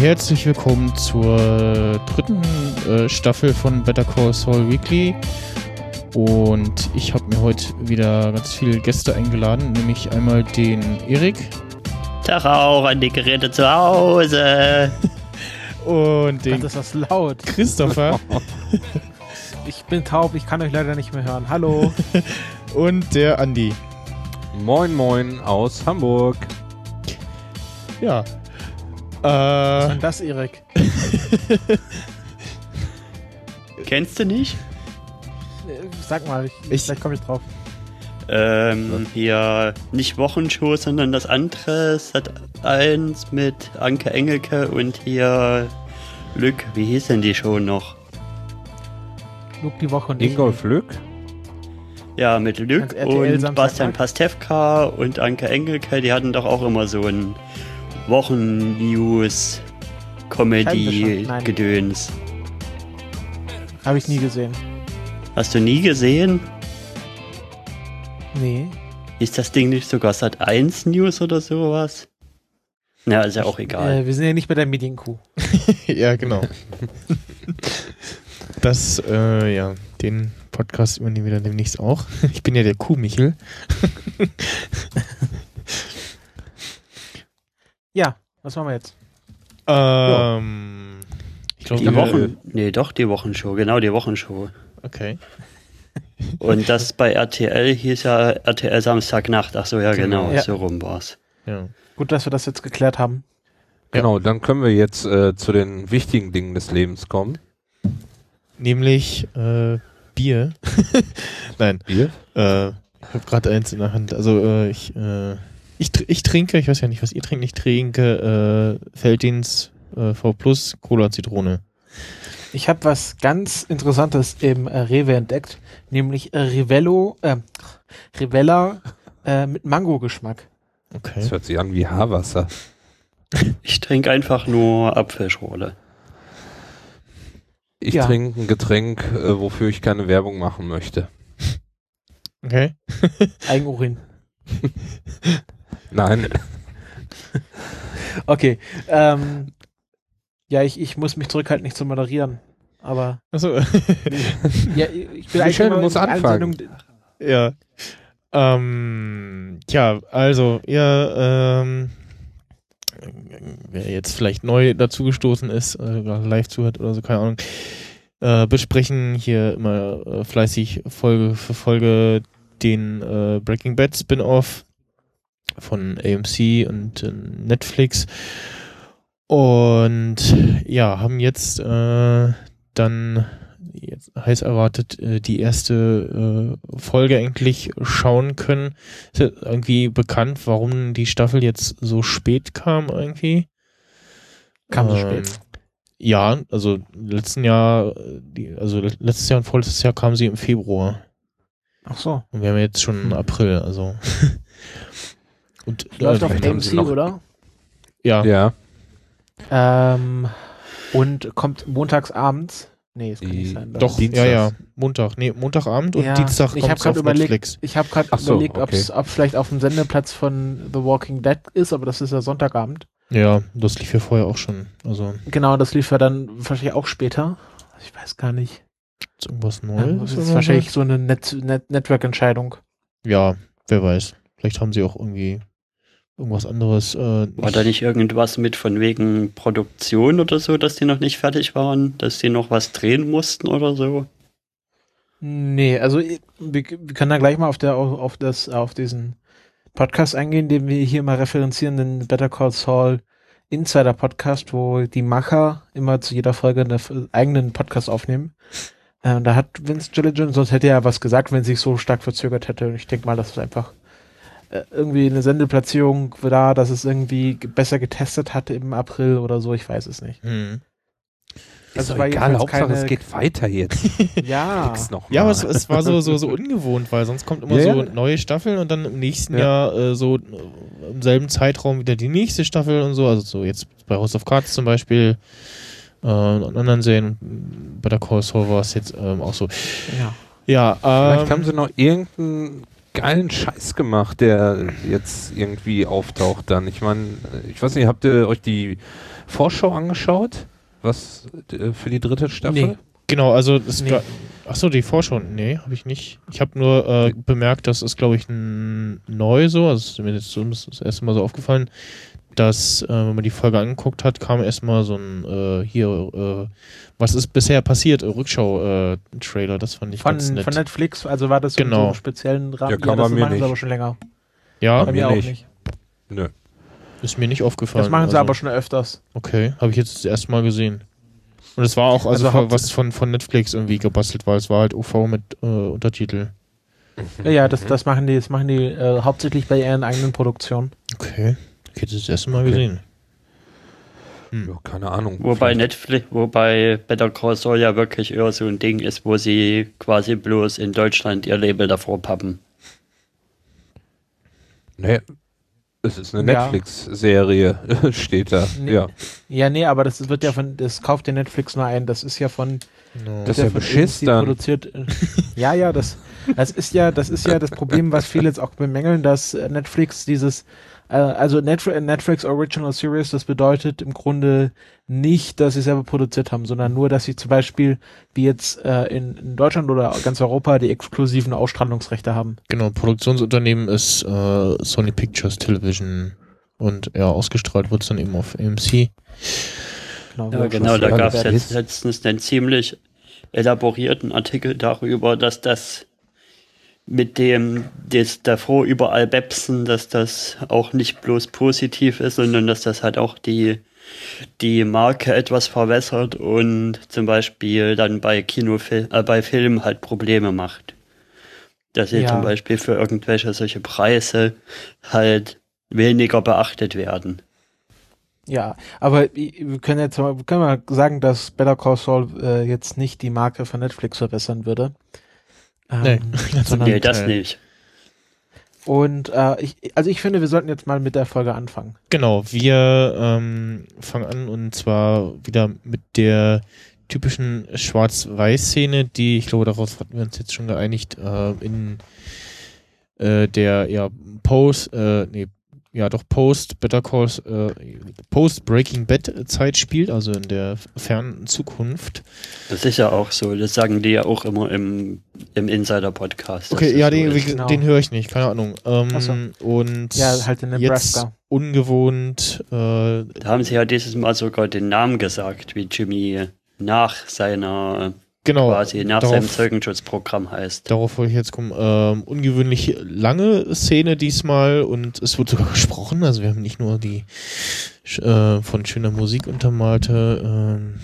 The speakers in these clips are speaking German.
herzlich willkommen zur dritten äh, Staffel von Better Call Saul Weekly. Und ich habe mir heute wieder ganz viele Gäste eingeladen, nämlich einmal den Erik. Tag auch an die Geräte zu Hause. Und den das ist das laut. Christopher. ich bin taub, ich kann euch leider nicht mehr hören. Hallo. Und der Andi. Moin Moin aus Hamburg. Ja. Was ist Äh, denn das, Erik? Kennst du nicht? Äh, Sag mal, ich, Ich- vielleicht komme ich drauf. Ähm, hier nicht Wochenshow, sondern das andere, Sat 1 mit Anke Engelke und hier Lück, wie hieß denn die Show noch? Luke die Woche nicht. Ingolf Lück. Ja, mit Lück und Samstag, Bastian ne? Pastewka und Anke Engelke, die hatten doch auch immer so ein Wochen-News. Comedy-Gedöns. Habe ich nie gesehen. Hast du nie gesehen? Nee. Ist das Ding nicht sogar Sat 1 News oder sowas? Na, ist ja auch egal. Äh, wir sind ja nicht bei der Medienkuh. ja, genau. Das, äh, ja, den Podcast übernehmen wir dann demnächst auch. Ich bin ja der Kuhmichel. Ja, was machen wir jetzt? Ähm, ich glaube, die Wochen. Nee, doch, die Wochenshow, genau, die Wochenshow. Okay. Und das bei RTL hieß ja RTL Samstagnacht. Ach so, ja, genau, Ja. so rum war's. Ja. Gut, dass wir das jetzt geklärt haben. Genau, dann können wir jetzt äh, zu den wichtigen Dingen des Lebens kommen. Nämlich äh, Bier. Nein, Bier. äh, ich habe gerade eins in der Hand. Also äh, ich, äh, ich, ich trinke, ich weiß ja nicht, was ihr trinkt, ich trinke äh, Feldins äh, V Plus Cola Zitrone. Ich habe was ganz Interessantes im äh, Rewe entdeckt, nämlich äh, Rivello, äh, Rivella äh, mit Mango-Geschmack. Okay. Das hört sich an wie Haarwasser. Ich trinke einfach nur Apfelschorle. Ich Ja. trinke ein Getränk, äh, wofür ich keine Werbung machen möchte. Okay. Eigenurin. Nein, Okay. Ähm, ja, ich, ich muss mich zurückhalten, nicht zu moderieren. Aber Achso. ja, ich bin Michel, immer du musst in allen anfangen. Ja. Ähm, ja, also, ihr, ähm, wer jetzt vielleicht neu dazugestoßen ist, äh, live zuhört oder so, keine Ahnung, äh, besprechen hier immer äh, fleißig Folge für Folge den äh, Breaking Bad Spin-off von AMC und äh, Netflix. Und ja, haben jetzt äh, dann jetzt heiß erwartet äh, die erste äh, Folge endlich schauen können. Ist ja irgendwie bekannt, warum die Staffel jetzt so spät kam irgendwie? Kam so Ähm, spät. Ja, also letzten Jahr, die, also le- letztes Jahr und vorletztes Jahr kam sie im Februar. Ach so. Und wir haben jetzt schon Hm. April, also. und Läuft äh, auf AMC, noch- oder? ja, ja. Ähm, und kommt montags abends. Nee, es kann nicht sein. doch, Dienstags. ja, ja, Montag, nee, Montagabend und Ja, Dienstag ich kommt hab grad auf überlegt- Netflix. Ich habe gerade so, überlegt, okay. ob vielleicht auf dem Sendeplatz von The Walking Dead ist, aber das ist ja Sonntagabend. Ja, das lief ja vorher auch schon. Also, Genau, das lief ja dann wahrscheinlich auch später. Ich weiß gar nicht. ist irgendwas Ja, Neues? das ist wahrscheinlich so eine Net Net Network-Entscheidung. Ja, wer weiß. Vielleicht haben sie auch irgendwie irgendwas anderes. Äh, War da nicht irgendwas mit von wegen Produktion oder so, dass die noch nicht fertig waren, dass die noch was drehen mussten oder so? Nee, also ich- wir, wir können da gleich mal auf der auf, auf das auf diesen Podcast eingehen, den wir hier mal referenzieren, den Better Call Saul Insider Podcast, wo die Macher immer zu jeder Folge einen eigenen Podcast aufnehmen. Äh, und da hat Vince Gilligan, sonst hätte er was gesagt, wenn sich so stark verzögert hätte. Und ich denke mal, das ist einfach äh, irgendwie eine Sendeplatzierung da, dass es irgendwie ge- besser getestet hatte im April oder so, ich weiß es nicht. hm. Also ist egal, Hauptsache keine- es geht weiter jetzt. Ja. Ja, aber es, es war so, so, so ungewohnt, weil sonst kommt immer Ja, so ja. neue Staffeln und dann im nächsten Ja. Jahr äh, so äh, im selben Zeitraum wieder die nächste Staffel und so. Also so jetzt bei House of Cards zum Beispiel äh, und anderen Serien. Bei der Call Saul war es jetzt ähm, auch so. ja. Ja, ähm, Vielleicht haben sie noch irgendeinen geilen Scheiß gemacht, der jetzt irgendwie auftaucht dann. Ich meine, ich weiß nicht, habt ihr euch die Vorschau angeschaut? Was äh, für die dritte Staffel? Nee. Genau, also es Nee. Achso, die Vorschau, nee, habe ich nicht. Ich habe nur äh, bemerkt, das ist, glaube ich, neu so, also es ist mir jetzt das erste Mal so aufgefallen, dass, äh, wenn man die Folge angeguckt hat, kam erstmal so ein, äh, hier, äh, was ist bisher passiert, Rückschau-Trailer, das fand ich Von, ganz nett. von Netflix, also war das so in so Genau. einem speziellen Rahmen. Ja, kann das man mir machen nicht. sie aber schon länger. ja, Bei mir mir auch nicht. nicht. Nö. ist mir nicht aufgefallen. Das machen sie also, aber schon öfters. Okay, habe ich jetzt das erste Mal gesehen. Und es war auch, also, Also was von, von Netflix irgendwie gebastelt war. Es war halt UV mit äh, Untertitel. Ja, ja, das, das machen die, das machen die äh, hauptsächlich bei ihren eigenen Produktionen. Okay, ich hätte das erste Mal Okay. gesehen. Ja, keine Ahnung. Wobei Vielleicht- Netflix, wobei Better Call Saul ja wirklich eher so ein Ding ist, wo sie quasi bloß in Deutschland ihr Label davor pappen. Nee, es ist eine Ja. Netflix-Serie, steht da. Nee. Ja. Ja, nee, aber das wird ja von, das kauft ja Netflix nur ein. Das ist ja von, Genau. Das ist der ja Beschiss dann. produziert. Ja, ja, das, das ist ja, das ist ja das Problem, was viele jetzt auch bemängeln, dass Netflix dieses, also Netflix, Netflix Original Series, das bedeutet im Grunde nicht, dass sie selber produziert haben, sondern nur, dass sie zum Beispiel, wie jetzt äh, in, in Deutschland oder ganz Europa, die exklusiven Ausstrahlungsrechte haben. Genau, Produktionsunternehmen ist äh, Sony Pictures Television und ja, ausgestrahlt wird es dann eben auf AMC. Genau, Ja, genau, da gab es jetzt letztens einen ziemlich elaborierten Artikel darüber, dass das mit dem das davor überall Bepsen, dass das auch nicht bloß positiv ist, sondern dass das halt auch die, die Marke etwas verwässert und zum Beispiel dann bei Kinofilm, äh, bei Filmen halt Probleme macht. Dass sie Ja. zum Beispiel für irgendwelche solche Preise halt weniger beachtet werden. Ja, aber wir können jetzt mal, können mal sagen, dass Better Call Saul äh, jetzt nicht die Marke von Netflix verbessern würde. Ähm, Nee, sondern, Nee, das nicht. Und äh, ich, also ich finde, wir sollten jetzt mal mit der Folge anfangen. Genau, wir ähm, fangen an und zwar wieder mit der typischen Schwarz-Weiß-Szene, die, ich glaube, darauf hatten wir uns jetzt schon geeinigt, äh, in äh, der ja Post, äh, nee, ja doch Post Better Calls, äh, Post Breaking Bad Zeit spielt, also in der fernen Zukunft. Das ist ja auch so. Das sagen die ja auch immer im, im Insider-Podcast. dass Okay, ja, den. Genau. den höre ich nicht, keine Ahnung. Ähm, so. Und Ja, halt in jetzt Nebraska. ungewohnt, äh, Da haben sie ja dieses Mal sogar den Namen gesagt, wie Jimmy nach seiner, genau, quasi nach darauf- seinem Zeugenschutzprogramm heißt. Darauf wollte ich jetzt kommen. Ähm, ungewöhnlich lange Szene diesmal und es wird sogar gesprochen. Also wir haben nicht nur die äh, von schöner Musik untermalte ähm,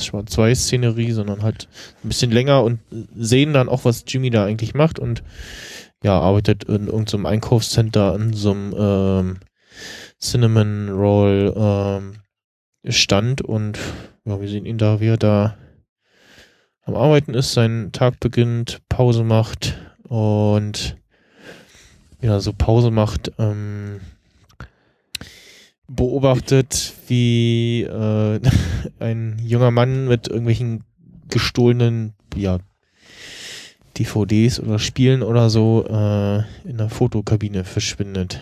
Schwarz-Weiß-Szenerie, sondern halt ein bisschen länger und sehen dann auch, was Jimmy da eigentlich macht und ja, arbeitet in irgendeinem Einkaufscenter an so einem ähm, Cinnamon Roll ähm, Stand und ja, wir sehen ihn da, wie er da am Arbeiten ist, seinen Tag beginnt, Pause macht und ja, so Pause macht, ähm, beobachtet, wie äh, ein junger Mann mit irgendwelchen gestohlenen, ja, DVDs oder Spielen oder so äh, in der Fotokabine verschwindet.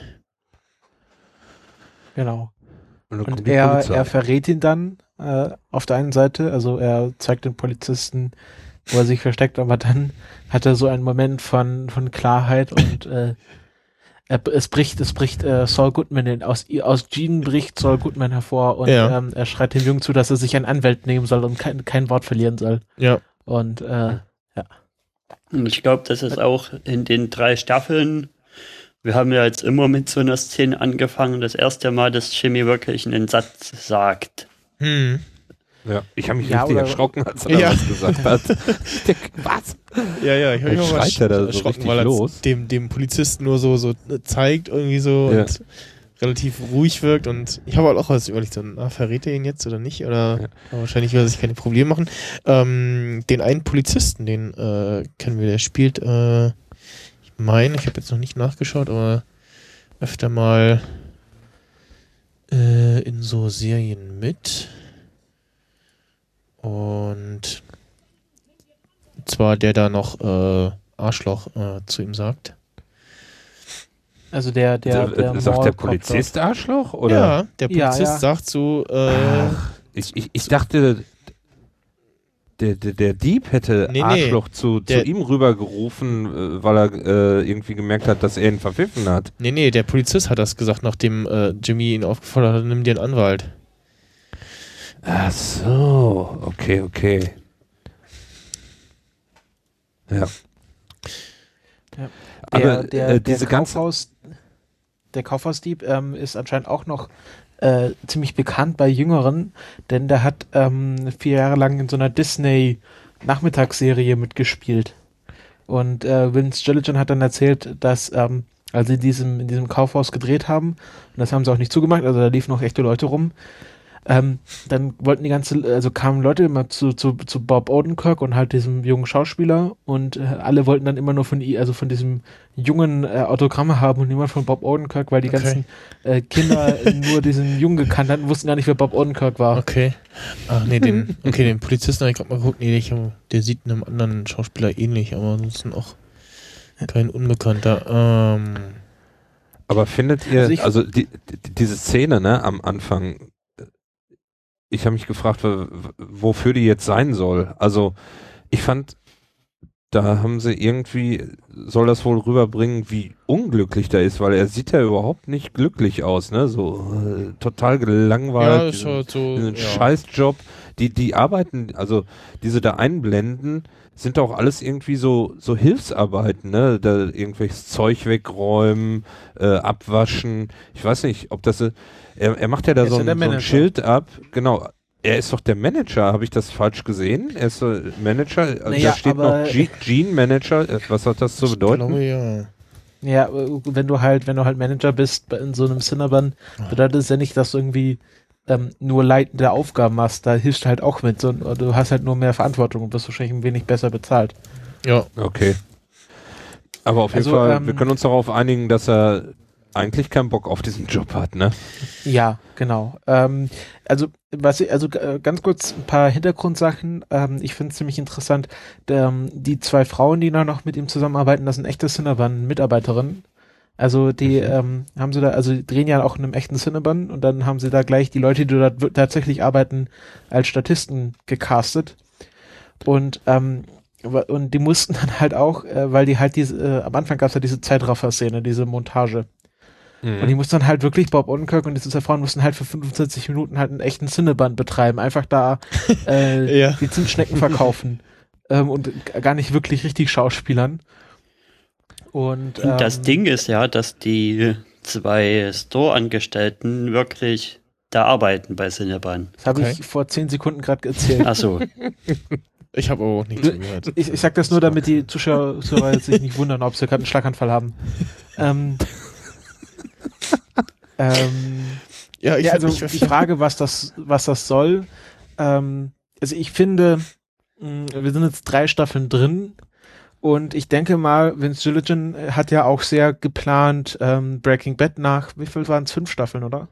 Genau. Und, Und er, er verrät ihn dann äh, auf der einen Seite, also er zeigt den Polizisten, wo er sich versteckt, aber dann hat er so einen Moment von, von Klarheit und äh, er, es bricht, es bricht äh, Saul Goodman in, aus, aus Jean bricht Saul Goodman hervor und Ja. ähm, er schreit dem Jungen zu, dass er sich einen Anwalt nehmen soll und kein, kein Wort verlieren soll. Ja, Und äh, Und ich glaube, das ist auch in den drei Staffeln. Wir haben ja jetzt immer mit so einer Szene angefangen. Das erste Mal, dass Jimmy wirklich einen Satz sagt. Hm. ja, ich habe mich Ja, richtig erschrocken, als er Ja. das gesagt hat. Was? Ja, ja, ich habe mich auch mal schreit er da so erschrocken, richtig weil er los. dem, dem Polizisten nur so, so zeigt irgendwie so Ja. und relativ ruhig wirkt und ich habe halt auch was überlegt, so, na, verrät er ihn jetzt oder nicht? Oder Ja. wahrscheinlich will er sich keine Probleme machen. Ähm, den einen Polizisten, den äh, kennen wir, der spielt, äh, ich meine, ich habe jetzt noch nicht nachgeschaut, aber öfter mal äh, in so Serien mit. Und zwar der da noch äh, Arschloch äh, zu ihm sagt. Also der, der, der, der sagt der Mall-Cop Polizist Arschloch? Oder? Ja, der Ja, Polizist ja. sagt so, äh, Ich, ich, ich dachte, der, der, der Dieb hätte Nee, nee. Arschloch zu, zu ihm rübergerufen, äh, weil er äh, irgendwie gemerkt hat, dass er ihn verpfiffen hat. nee, nee, der Polizist hat das gesagt, nachdem äh, Jimmy ihn aufgefordert hat, nimm dir einen Anwalt. Ach so, okay, okay. Ja. Ja. Aber der, der, äh, diese der ganze Kaufhaus, der Kaufhausdieb ähm, ist anscheinend auch noch äh, ziemlich bekannt bei Jüngeren, denn der hat ähm, vier Jahre lang in so einer Disney Nachmittagsserie mitgespielt. Und äh, Vince Gilligan hat dann erzählt, dass ähm, als sie in diesem, in diesem Kaufhaus gedreht haben, und das haben sie auch nicht zugemacht, also da liefen noch echte Leute rum, ähm, dann wollten die ganze, also kamen Leute immer zu, zu, zu Bob Odenkirk und halt diesem jungen Schauspieler und äh, alle wollten dann immer nur von also von diesem jungen äh, Autogramme haben und niemand von Bob Odenkirk, weil die Okay. ganzen äh, Kinder nur diesen Jungen gekannt hatten, wussten gar nicht, wer Bob Odenkirk war. Okay. Ach nee, den, okay, den Polizisten habe ich gerade mal geguckt, nee, ich, der sieht einem anderen Schauspieler ähnlich, aber ansonsten auch kein Unbekannter. Ähm, Aber findet ihr, Also also, ich- die, die, diese Szene, ne, am Anfang, ich habe mich gefragt, wofür die jetzt sein soll. Also, ich fand, da haben sie irgendwie, soll das wohl rüberbringen, wie unglücklich der ist, weil er sieht ja überhaupt nicht glücklich aus, ne, so äh, total gelangweilt. ja, ist halt so. diesen ja. Scheißjob. Die, die arbeiten, also diese da einblenden, sind doch alles irgendwie so, so Hilfsarbeiten, ne? Da irgendwelches Zeug wegräumen, äh, abwaschen. Ich weiß nicht, ob das, äh, er, er macht ja da so ja ein, so ein. Schild ab. Genau. Er ist doch der Manager. Habe ich das falsch gesehen? Er ist so Manager. Also Naja, da steht noch Ge- Gene Manager. Äh, Was hat das zu Ich bedeuten? glaube, ja. Ja, äh, wenn du halt, wenn du halt Manager bist in so einem Cinnabon, bedeutet es ja nicht, dass du irgendwie ähm, nur leitende Aufgaben machst. Da hilfst du halt auch mit. So, du hast halt nur mehr Verantwortung und wirst wahrscheinlich ein wenig besser bezahlt. Ja, Okay. Aber auf jeden Also, Fall, ähm, wir können uns darauf einigen, dass er eigentlich keinen Bock auf diesen Job hat, ne? Ja, genau. Ähm, also, was ich, also äh, ganz kurz ein paar Hintergrundsachen. Ähm, ich finde es ziemlich interessant. Ähm, die zwei Frauen, die da noch mit ihm zusammenarbeiten, das sind echte Cinnabon-Mitarbeiterinnen. Also die Mhm. ähm, haben sie da, also die drehen ja auch in einem echten Cinnabon und dann haben sie da gleich die Leute, die dort wir- tatsächlich arbeiten, als Statisten gecastet. Und ähm, und die mussten dann halt auch, äh, weil die halt diese, äh, am Anfang gab es ja diese Zeitraffer-Szene, diese Montage. Und die mussten dann halt wirklich, Bob Odenkirk und diese zwei Frauen mussten halt für 45 Minuten halt einen echten Cinnaband betreiben. Einfach da äh, Ja. die Zimtschnecken verkaufen. ähm, und gar nicht wirklich richtig Schauspielern. Und ähm, das Ding ist ja, dass die zwei Store-Angestellten wirklich da arbeiten bei Cinnabon. Das habe Okay. ich vor 10 Sekunden gerade erzählt. Achso, ich habe aber auch nicht zugehört. Ich, ich sag das nur, damit die Zuschauer, sich nicht wundern, ob sie gerade einen Schlaganfall haben. Ähm, ähm, Ja, ja, also ich, die Frage, was das, was das soll. Ähm, also ich finde, mh, wir sind jetzt drei Staffeln drin und ich denke mal, Vince Gilligan hat ja auch sehr geplant, ähm, Breaking Bad nach, wie viel waren es? Fünf Staffeln, oder?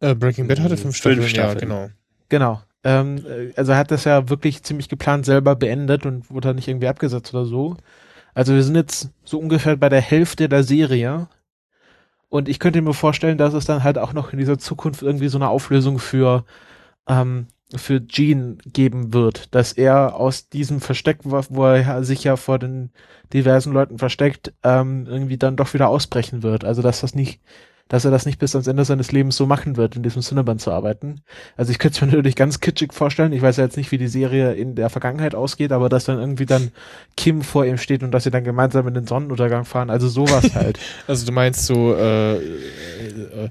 äh, Breaking Bad hatte fünf Fünf Staffeln, ja, Staffeln. genau. Genau. Ähm, äh, also er hat das ja wirklich ziemlich geplant selber beendet und wurde dann nicht irgendwie abgesetzt oder so. Also wir sind jetzt so ungefähr bei der Hälfte der Serie. Und ich könnte mir vorstellen, dass es dann halt auch noch in dieser Zukunft irgendwie so eine Auflösung für, ähm, für Gene geben wird, dass er aus diesem Versteck, wo er sich ja vor den diversen Leuten versteckt, ähm, irgendwie dann doch wieder ausbrechen wird. Also dass das nicht, dass er das nicht bis ans Ende seines Lebens so machen wird, in diesem Cinnabon zu arbeiten. Also ich könnte es mir natürlich ganz kitschig vorstellen. Ich weiß ja jetzt nicht, wie die Serie in der Vergangenheit ausgeht, aber dass dann irgendwie dann Kim vor ihm steht und dass sie dann gemeinsam in den Sonnenuntergang fahren. Also sowas halt. Also du meinst so äh, äh, äh,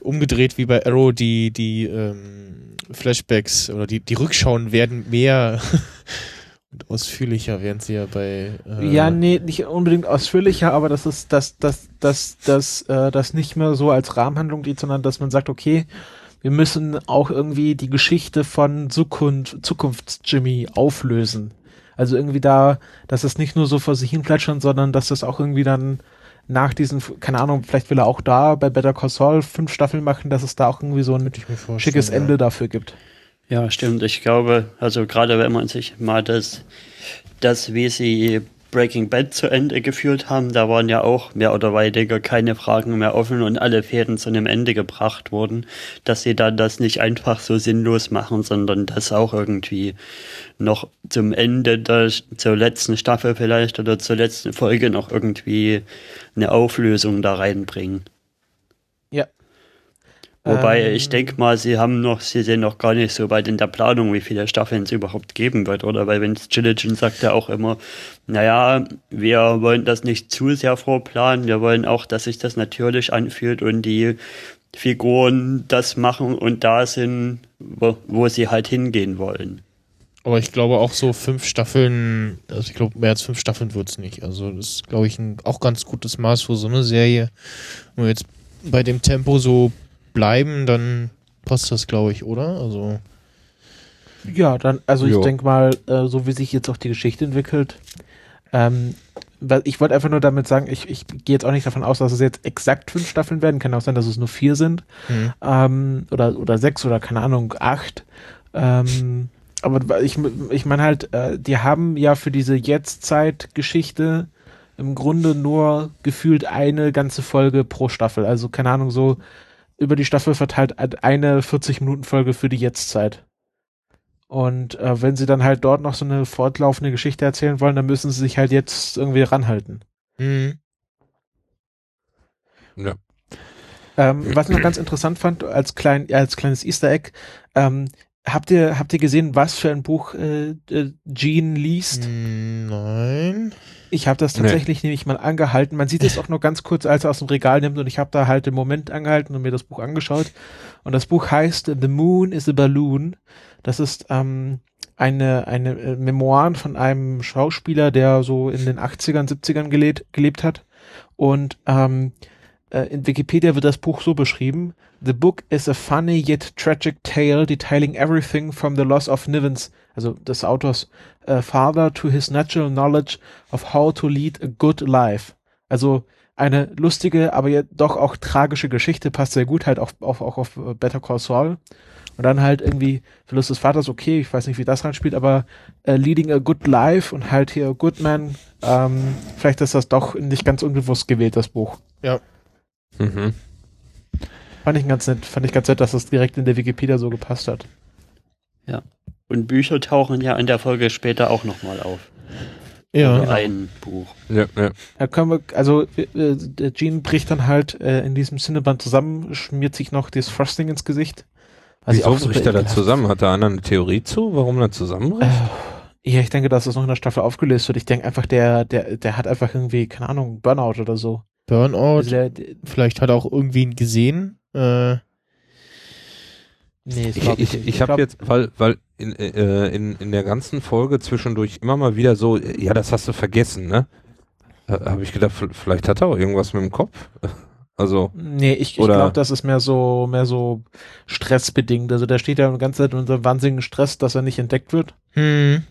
umgedreht wie bei Arrow, die, die ähm, Flashbacks oder die, die Rückschauen werden mehr und ausführlicher, während sie ja bei äh, ja, nee, nicht unbedingt ausführlicher, aber das ist, dass dass dass dass äh, das nicht mehr so als Rahmenhandlung geht, sondern dass man sagt, okay, wir müssen auch irgendwie die Geschichte von Zukunft, Zukunfts-Jimmy auflösen. Also irgendwie da, dass es nicht nur so vor sich hin plätschern, sondern dass das auch irgendwie dann nach diesen, keine Ahnung, vielleicht will er auch da bei Better Call Saul fünf Staffeln machen, dass es da auch irgendwie so ein schickes ja. Ende dafür gibt. Ja, stimmt. Ich glaube, also gerade wenn man sich mal das, das wie sie Breaking Bad zu Ende geführt haben, da waren ja auch mehr oder weniger keine Fragen mehr offen und alle Fäden zu einem Ende gebracht wurden, dass sie dann das nicht einfach so sinnlos machen, sondern das auch irgendwie noch zum Ende der, zur letzten Staffel vielleicht oder zur letzten Folge noch irgendwie eine Auflösung da reinbringen. Ja. Wobei Ähm, ich denke mal, sie haben noch, sie sind noch gar nicht so weit in der Planung, wie viele Staffeln es überhaupt geben wird, oder? Weil Vince Gilligan sagt ja auch immer, naja, wir wollen das nicht zu sehr vorplanen, wir wollen auch, dass sich das natürlich anfühlt und die Figuren das machen und da sind, wo, wo sie halt hingehen wollen. Aber ich glaube auch so fünf Staffeln, also ich glaube mehr als fünf Staffeln wird's nicht. Also das ist, glaube ich, ein auch ganz gutes Maß für so eine Serie. Wir jetzt bei dem Tempo so bleiben, dann passt das, glaube ich, oder? Also Ja, dann, also ich Jo. denke mal, äh, so wie sich jetzt auch die Geschichte entwickelt, ähm, weil ich wollte einfach nur damit sagen, ich, ich gehe jetzt auch nicht davon aus, dass es jetzt exakt fünf Staffeln werden. Kann auch sein, dass es nur vier sind. hm. Ähm, oder, oder sechs oder keine Ahnung, acht. Ähm, aber ich, ich meine halt, äh, die haben ja für diese Jetztzeit-Geschichte im Grunde nur gefühlt eine ganze Folge pro Staffel. Also keine Ahnung, so über die Staffel verteilt eine 40-Minuten-Folge für die Jetztzeit. Und äh, wenn sie dann halt dort noch so eine fortlaufende Geschichte erzählen wollen, dann müssen sie sich halt jetzt irgendwie ranhalten. Hm. Ja. Ähm, was ich noch ganz interessant fand, als, klein, als kleines Easter Egg, ähm, habt ihr, habt ihr gesehen, was für ein Buch äh, äh, Gene liest? Hm, Nein. Ich habe das Nee. tatsächlich nämlich mal angehalten. Man sieht es auch nur ganz kurz, als er aus dem Regal nimmt und ich habe da halt im Moment angehalten und mir das Buch angeschaut. Und das Buch heißt The Moon is a Balloon. Das ist ähm, eine, eine äh, Memoiren von einem Schauspieler, der so in den 80ern, 70ern gelebt, gelebt hat. Und ähm, äh, in Wikipedia wird das Buch so beschrieben. The book is a funny yet tragic tale detailing everything from the loss of Nivens, also des Autors, uh, father to his natural knowledge of how to lead a good life. Also eine lustige, aber ja doch auch tragische Geschichte, passt sehr gut halt auch, auch, auch auf äh, Better Call Saul. Und dann halt irgendwie Verlust des Vaters, okay, ich weiß nicht, wie das reinspielt, aber äh, Leading a Good Life und halt hier Good Man, ähm, vielleicht ist das doch nicht ganz unbewusst gewählt, das Buch. Mhm. Fand ich ganz nett, fand ich ganz nett, dass das direkt in der Wikipedia so gepasst hat. Und Bücher tauchen ja in der Folge später auch nochmal auf. Ja. Oder ein Buch. Ja, ja. Da können wir, also äh, der Gene bricht dann halt äh, in diesem Cinnaband zusammen, schmiert sich noch das Frosting ins Gesicht. Ich Wieso bricht er da zusammen? Hat da einer eine Theorie zu, warum er zusammenbricht? Äh, ja, ich denke, dass das noch in der Staffel aufgelöst wird. Ich denke einfach, der, der, der hat einfach irgendwie, keine Ahnung, Burnout oder so. Burnout. Also der, der, Vielleicht hat er auch irgendwen gesehen. Äh, nee, das Ich, ich, nicht. ich habe jetzt, weil, weil in, äh, in, in der ganzen Folge zwischendurch immer mal wieder so, äh, ja, das hast du vergessen, ne? Habe ich gedacht, vielleicht hat er auch irgendwas mit dem Kopf. Also, Nee, ich, ich glaube, das ist mehr so, mehr so stressbedingt. Also der steht ja die ganze Zeit unter einem wahnsinnigen Stress, dass er nicht entdeckt wird. hm.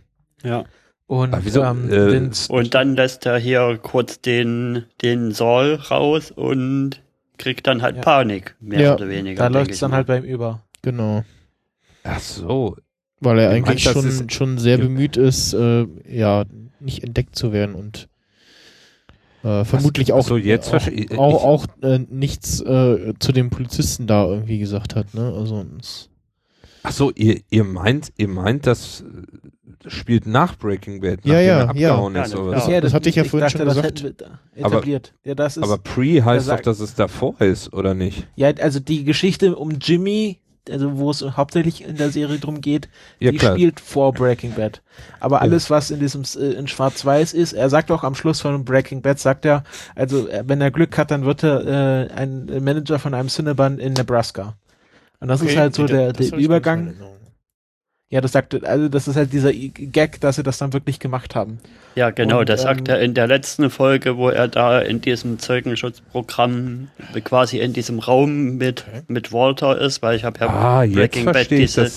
Ja. Und Aber wieso, ähm, äh, Und dann lässt er hier kurz den, den Saul raus und kriegt dann halt Ja. Panik, mehr Ja. oder weniger. da läuft es dann mal. halt bei ihm über. Genau. ach so. Weil er Ich eigentlich das schon, ist- schon sehr Ja. bemüht ist, äh, ja, nicht entdeckt zu werden und äh, vermutlich auch, so, jetzt auch, verste- ich- auch, auch äh, nichts äh, zu dem Polizisten da irgendwie gesagt hat, ne? Also Ach so, ihr, ihr meint, ihr meint, das äh, spielt nach Breaking Bad, Ja, nachdem ja, er abgehauen ja. ist Ja, oder na was? klar. das hatte ich ja vorhin schon das gesagt. etabliert. ja, das ist, Aber Pre heißt doch, dass es davor ist, oder nicht? ja, also die Geschichte um Jimmy, also wo es hauptsächlich in der Serie drum geht, Ja, die klar. spielt vor Breaking Bad. Aber alles, was in diesem äh, in Schwarz-Weiß ist, er sagt auch am Schluss von Breaking Bad, sagt er, also äh, wenn er Glück hat, dann wird er äh, ein Manager von einem Cinnabon in Nebraska. Und das ist Okay, halt so der, der Übergang. Ja, das sagt, also das ist halt dieser Gag, dass sie das dann wirklich gemacht haben. Ja, genau, Und, das sagt ähm, er in der letzten Folge, wo er da in diesem Zeugenschutzprogramm quasi in diesem Raum mit, Okay. mit Walter ist, weil ich habe ja Ah, Breaking Bad diese,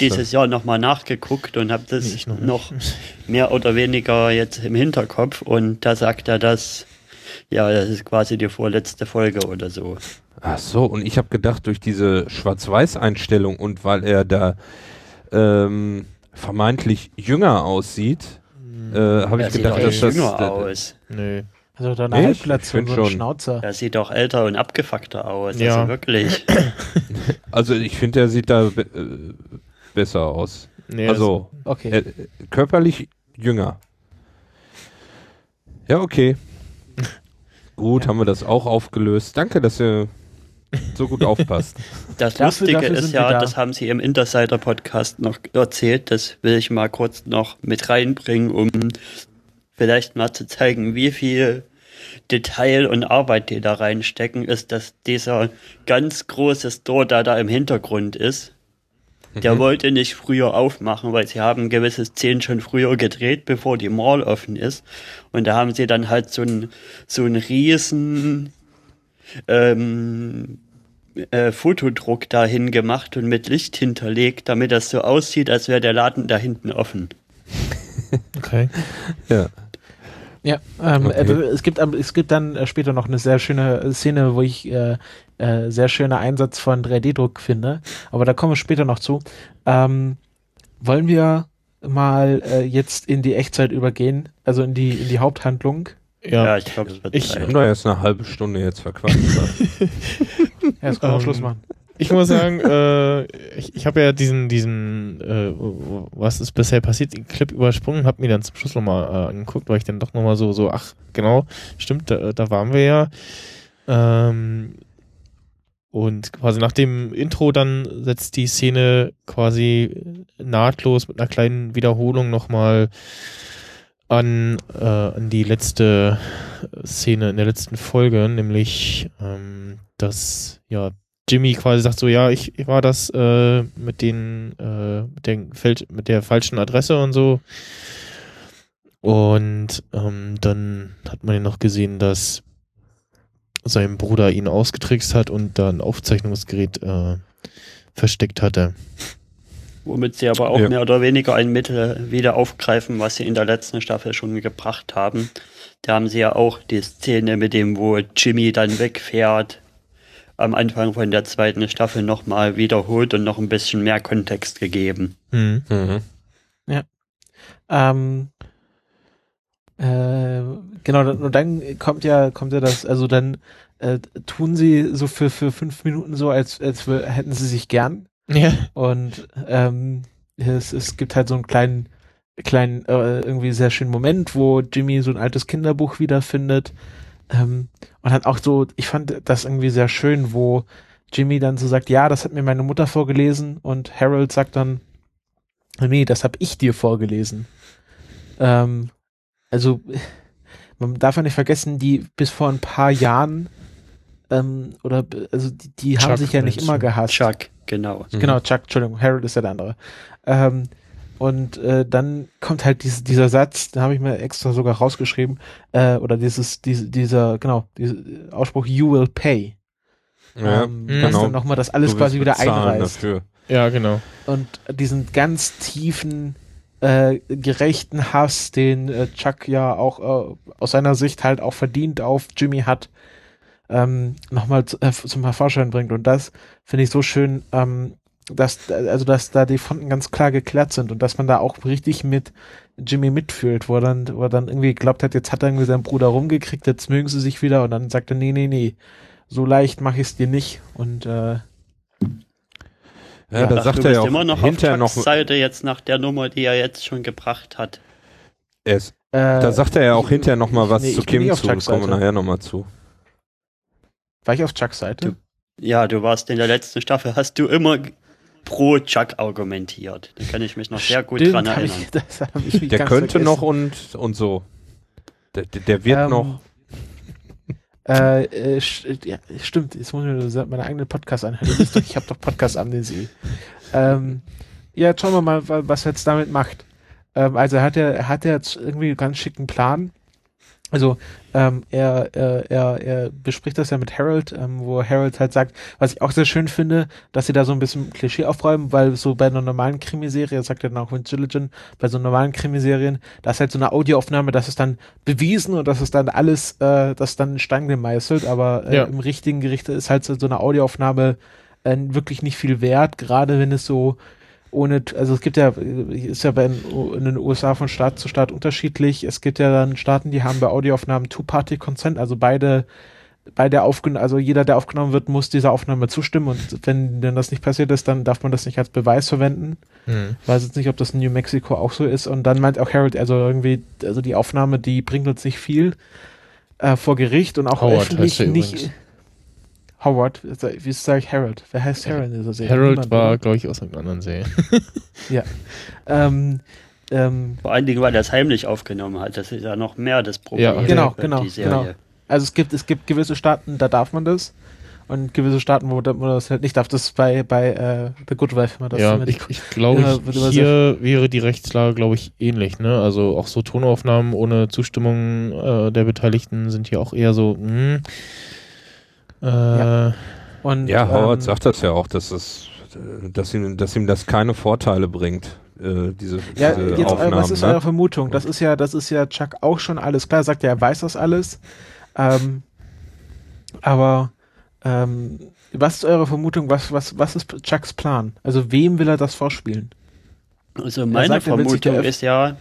dieses Jahr nochmal nachgeguckt und habe das ich noch noch, mehr oder weniger jetzt im Hinterkopf und da sagt er das, ja, das ist quasi die vorletzte Folge oder so. Ach so, und ich habe gedacht, durch diese Schwarz-Weiß-Einstellung und weil er da ähm, vermeintlich jünger aussieht, äh, habe ich gedacht, dass das. jünger äh, aus. Nö. Also da eine Nee, Halbglatze und so ein schon. Schnauzer. Er sieht doch älter und abgefuckter aus. Ja. Also wirklich. Also ich finde, er sieht da be äh, besser aus. Nee, also Okay. äh, körperlich jünger. Ja, okay. Gut, Ja. haben wir das auch aufgelöst. Danke, dass ihr so gut aufpasst. Das Lustige dafür ist ja, da. das haben sie im Insider-Podcast noch erzählt, das will ich mal kurz noch mit reinbringen, um vielleicht mal zu zeigen, wie viel Detail und Arbeit die da reinstecken, ist, dass dieser ganz große Store, der da im Hintergrund ist, der Mhm. wollte nicht früher aufmachen, weil sie haben gewisse Szenen schon früher gedreht, bevor die Mall offen ist. Und da haben sie dann halt so ein so ein riesen ähm, äh, Fotodruck dahin gemacht und mit Licht hinterlegt, damit das so aussieht, als wäre der Laden da hinten offen. Okay. Ja. Ja, ähm, Okay. äh, es gibt am- es gibt dann äh, später noch eine sehr schöne Szene, wo ich äh, äh, sehr schöner Einsatz von 3D-Druck finde, aber da kommen wir später noch zu. Ähm, wollen wir mal äh, jetzt in die Echtzeit übergehen, also in die in die Haupthandlung? Ja, Ja. ich glaube, es wird Ich- haben doch erst eine halbe Stunde jetzt verquatscht. Ja, können wir auch Ähm, Schluss machen. Ich muss sagen, äh, ich, ich habe ja diesen, diesen, äh, was ist bisher passiert, den Clip übersprungen, habe mir dann zum Schluss nochmal äh, angeguckt, weil ich dann doch nochmal so, so, ach, genau, stimmt, da, da waren wir ja. Ähm, und quasi nach dem Intro dann setzt die Szene quasi nahtlos mit einer kleinen Wiederholung nochmal an, äh, an die letzte Szene in der letzten Folge, nämlich ähm, dass ja Jimmy quasi sagt so, ja, ich, ich war das äh, mit den äh, mit, den mit der falschen Adresse und so. Und ähm, dann hat man ja noch gesehen, dass sein Bruder ihn ausgetrickst hat und da ein Aufzeichnungsgerät äh, versteckt hatte. Womit sie aber auch Ja. mehr oder weniger ein Mittel wieder aufgreifen, was sie in der letzten Staffel schon gebracht haben. Da haben sie ja auch die Szene mit dem, wo Jimmy dann wegfährt, am Anfang von der zweiten Staffel nochmal wiederholt und noch ein bisschen mehr Kontext gegeben. Hm. mhm. Ähm, äh, genau, dann- und dann kommt ja, kommt ja das, also dann äh, tun sie so für, für fünf Minuten so, als, als hätten sie sich gern. Ja. Und ähm, es, es gibt halt so einen kleinen, kleinen, äh, irgendwie sehr schönen Moment, wo Jimmy so ein altes Kinderbuch wiederfindet. Ähm, und dann auch so, ich fand das irgendwie sehr schön, wo Jimmy dann so sagt, ja, das hat mir meine Mutter vorgelesen und Harold sagt dann, nee, das habe ich dir vorgelesen. Ähm, also, man darf ja nicht vergessen, die bis vor ein paar Jahren ähm, oder also die, die haben sich ja nicht immer gehasst. Chuck, genau. Mhm. Genau, Chuck, Entschuldigung, Harold ist ja der andere. Ähm, und äh, dann kommt halt dies, dieser Satz, da habe ich mir extra sogar rausgeschrieben, äh, oder dieses, diese, dieser, genau, dieser Ausspruch, you will pay. Ja, ähm, genau. dann nochmal das alles Du quasi wieder einreißt. Dafür. Ja, genau. Und diesen ganz tiefen, äh, gerechten Hass, den äh, Chuck ja auch äh, aus seiner Sicht halt auch verdient auf Jimmy hat, ähm, nochmal zu, äh, zum Vorschein bringt. Und das finde ich so schön, ähm, dass, also, dass da die Fronten ganz klar geklärt sind und dass man da auch richtig mit Jimmy mitfühlt, wo er dann, wo er dann irgendwie glaubt hat, jetzt hat er irgendwie seinen Bruder rumgekriegt, jetzt mögen sie sich wieder und dann sagt er, nee, nee, nee, so leicht mache ich es dir nicht. Und äh, Ja, Ja, da sagt du er ja auch immer noch hinterher auf Seite jetzt nach der Nummer, die er jetzt schon gebracht hat. er ist, äh, da sagt er ja auch hinterher noch mal was nee, zu Kim zu, kommen wir nachher noch mal zu. War ich auf Chucks Seite? Ja, du warst in der letzten Staffel, hast du immer pro Chuck argumentiert. Da kann ich mich noch sehr gut Stimmt, dran erinnern. Ich, ich Der könnte vergessen. noch und, und so. Der, der- wird Ähm, noch. Äh, äh, ja, stimmt, jetzt muss ich mir meine eigenen Podcast anhören. Ich, habe doch Podcast-Amnesie. Ähm, ja, jetzt schauen wir mal, wa- was er jetzt damit macht. Ähm, also er hat ja, er hat ja jetzt irgendwie einen ganz schicken Plan. Also ähm, er, er, er, er bespricht das ja mit Harold, ähm, wo Harold halt sagt, was ich auch sehr schön finde, dass sie da so ein bisschen Klischee aufräumen, weil so bei einer normalen Krimiserie, das sagt er dann auch Vince Gilligan, bei so normalen Krimiserien, da ist halt so eine Audioaufnahme, das ist dann bewiesen und das ist dann alles, äh, das ist dann in Stein gemeißelt, aber äh, Ja. im richtigen Gericht ist halt so so eine Audioaufnahme äh, wirklich nicht viel wert, gerade wenn es so ohne, also es gibt ja, ist ja bei, in den USA von Staat zu Staat unterschiedlich. Es gibt ja dann Staaten, die haben bei Audioaufnahmen Two-Party-Consent, also beide, beide aufgenommen, also jeder, der aufgenommen wird, muss dieser Aufnahme zustimmen und wenn denn das nicht passiert ist, dann darf man das nicht als Beweis verwenden. Hm. Ich weiß jetzt nicht, ob das in New Mexico auch so ist. Und dann meint auch Harold, also irgendwie, also die Aufnahme, die bringt uns nicht viel äh, vor Gericht und auch Howard öffentlich nicht. übrigens. Howard, wie sage ich Harold? Wer heißt Harold in dieser Serie? Harold Niemand, war, glaube ich, aus einer anderen Serie. Ähm, ähm, Vor allen Dingen, weil er es heimlich aufgenommen hat. Das ist ja noch mehr das Problem. Ja, okay. Genau, genau, genau. also es gibt, es gibt gewisse Staaten, da darf man das. Und gewisse Staaten, wo, man das halt nicht darf. Das ist bei, bei äh, The Good Wife immer das. ja, mit- ich, ich glaube, Ja, hier wäre die Rechtslage, glaube ich, ähnlich. Ne? Also auch so Tonaufnahmen ohne Zustimmung äh, der Beteiligten sind hier auch eher so. Hm, äh, Ja. und, Ja, Howard ähm, sagt das ja auch, dass es, äh, dass ihm, dass ihm das keine Vorteile bringt, äh, diese, Ja, diese jetzt, äh, Aufnahmen. was ist ne? eure Vermutung? Das ist ja, das ist ja Chuck auch schon alles klar. Er sagt ja, er weiß das alles. Ähm, aber ähm, was ist eure Vermutung? Was, was, was ist Chucks Plan? Also wem will er das vorspielen? Also meine sagt, er Vermutung ist ja,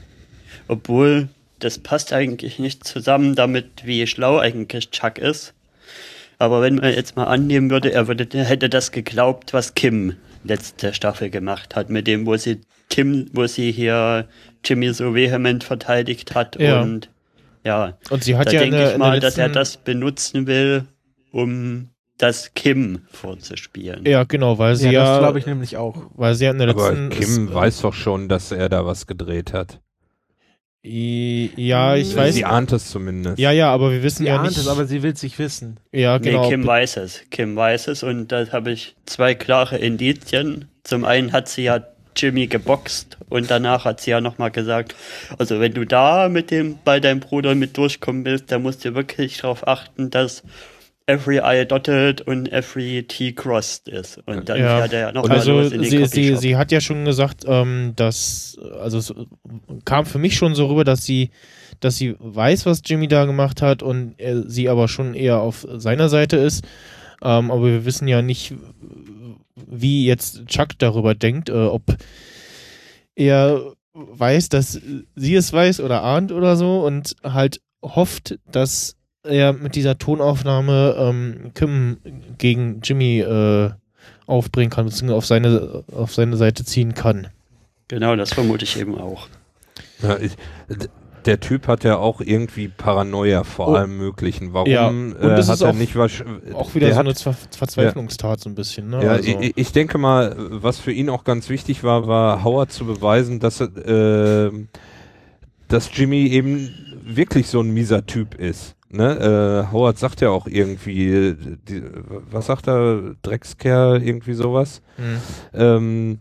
obwohl das passt eigentlich nicht zusammen damit, wie schlau eigentlich Chuck ist. Aber wenn man jetzt mal annehmen würde, er würde, hätte das geglaubt, was Kim letzte Staffel gemacht hat, mit dem, wo sie Tim, wo sie hier Jimmy so vehement verteidigt hat Ja. und ja, und sie hat da ja denke ich mal, dass er das benutzen will, um das Kim vorzuspielen. Ja, genau, weil sie ja, ja, das glaube ich nämlich auch. weil sie ja in der Aber letzten. Kim ist, weiß doch schon, dass er da was gedreht hat. Ja, ich Sie weiß. Sie ahnt es zumindest. Ja, ja, aber wir wissen Sie ja ahnt nicht. es, aber sie will es nicht wissen. ja, genau. Nee, Kim weiß es. Kim weiß es und da habe ich zwei klare Indizien. Zum einen hat sie ja Jimmy geboxt und danach hat sie ja nochmal gesagt, also wenn du da mit dem, bei deinem Bruder mit durchkommen willst, dann musst du wirklich darauf achten, dass every I dotted und every T crossed ist. Und dann Ja. fährt er ja nochmal also los in den sie, sie, sie hat ja schon gesagt, ähm, dass, also es kam für mich schon so rüber, dass sie, dass sie weiß, was Jimmy da gemacht hat und er, sie aber schon eher auf seiner Seite ist. Ähm, aber wir wissen ja nicht, wie jetzt Chuck darüber denkt, äh, ob er weiß, dass sie es weiß oder ahnt oder so und halt hofft, dass er mit dieser Tonaufnahme ähm, Kim gegen Jimmy äh, aufbringen kann, beziehungsweise auf seine, auf seine Seite ziehen kann. Genau, das vermute ich eben auch. Ja, ich, der Typ hat ja auch irgendwie Paranoia vor Oh. allem Möglichen. Warum Ja, und äh, das hat ist er auch- nicht was? Auch wieder der so hat, eine Ver Verzweiflungstat so ein bisschen. Ne? Ja, also, ich, ich denke mal, was für ihn auch ganz wichtig war, war Howard zu beweisen, dass er, äh, dass Jimmy eben wirklich so ein mieser Typ ist. Ne? Äh, Howard sagt ja auch irgendwie, die, was sagt er, Dreckskerl, irgendwie sowas. hm. Ähm,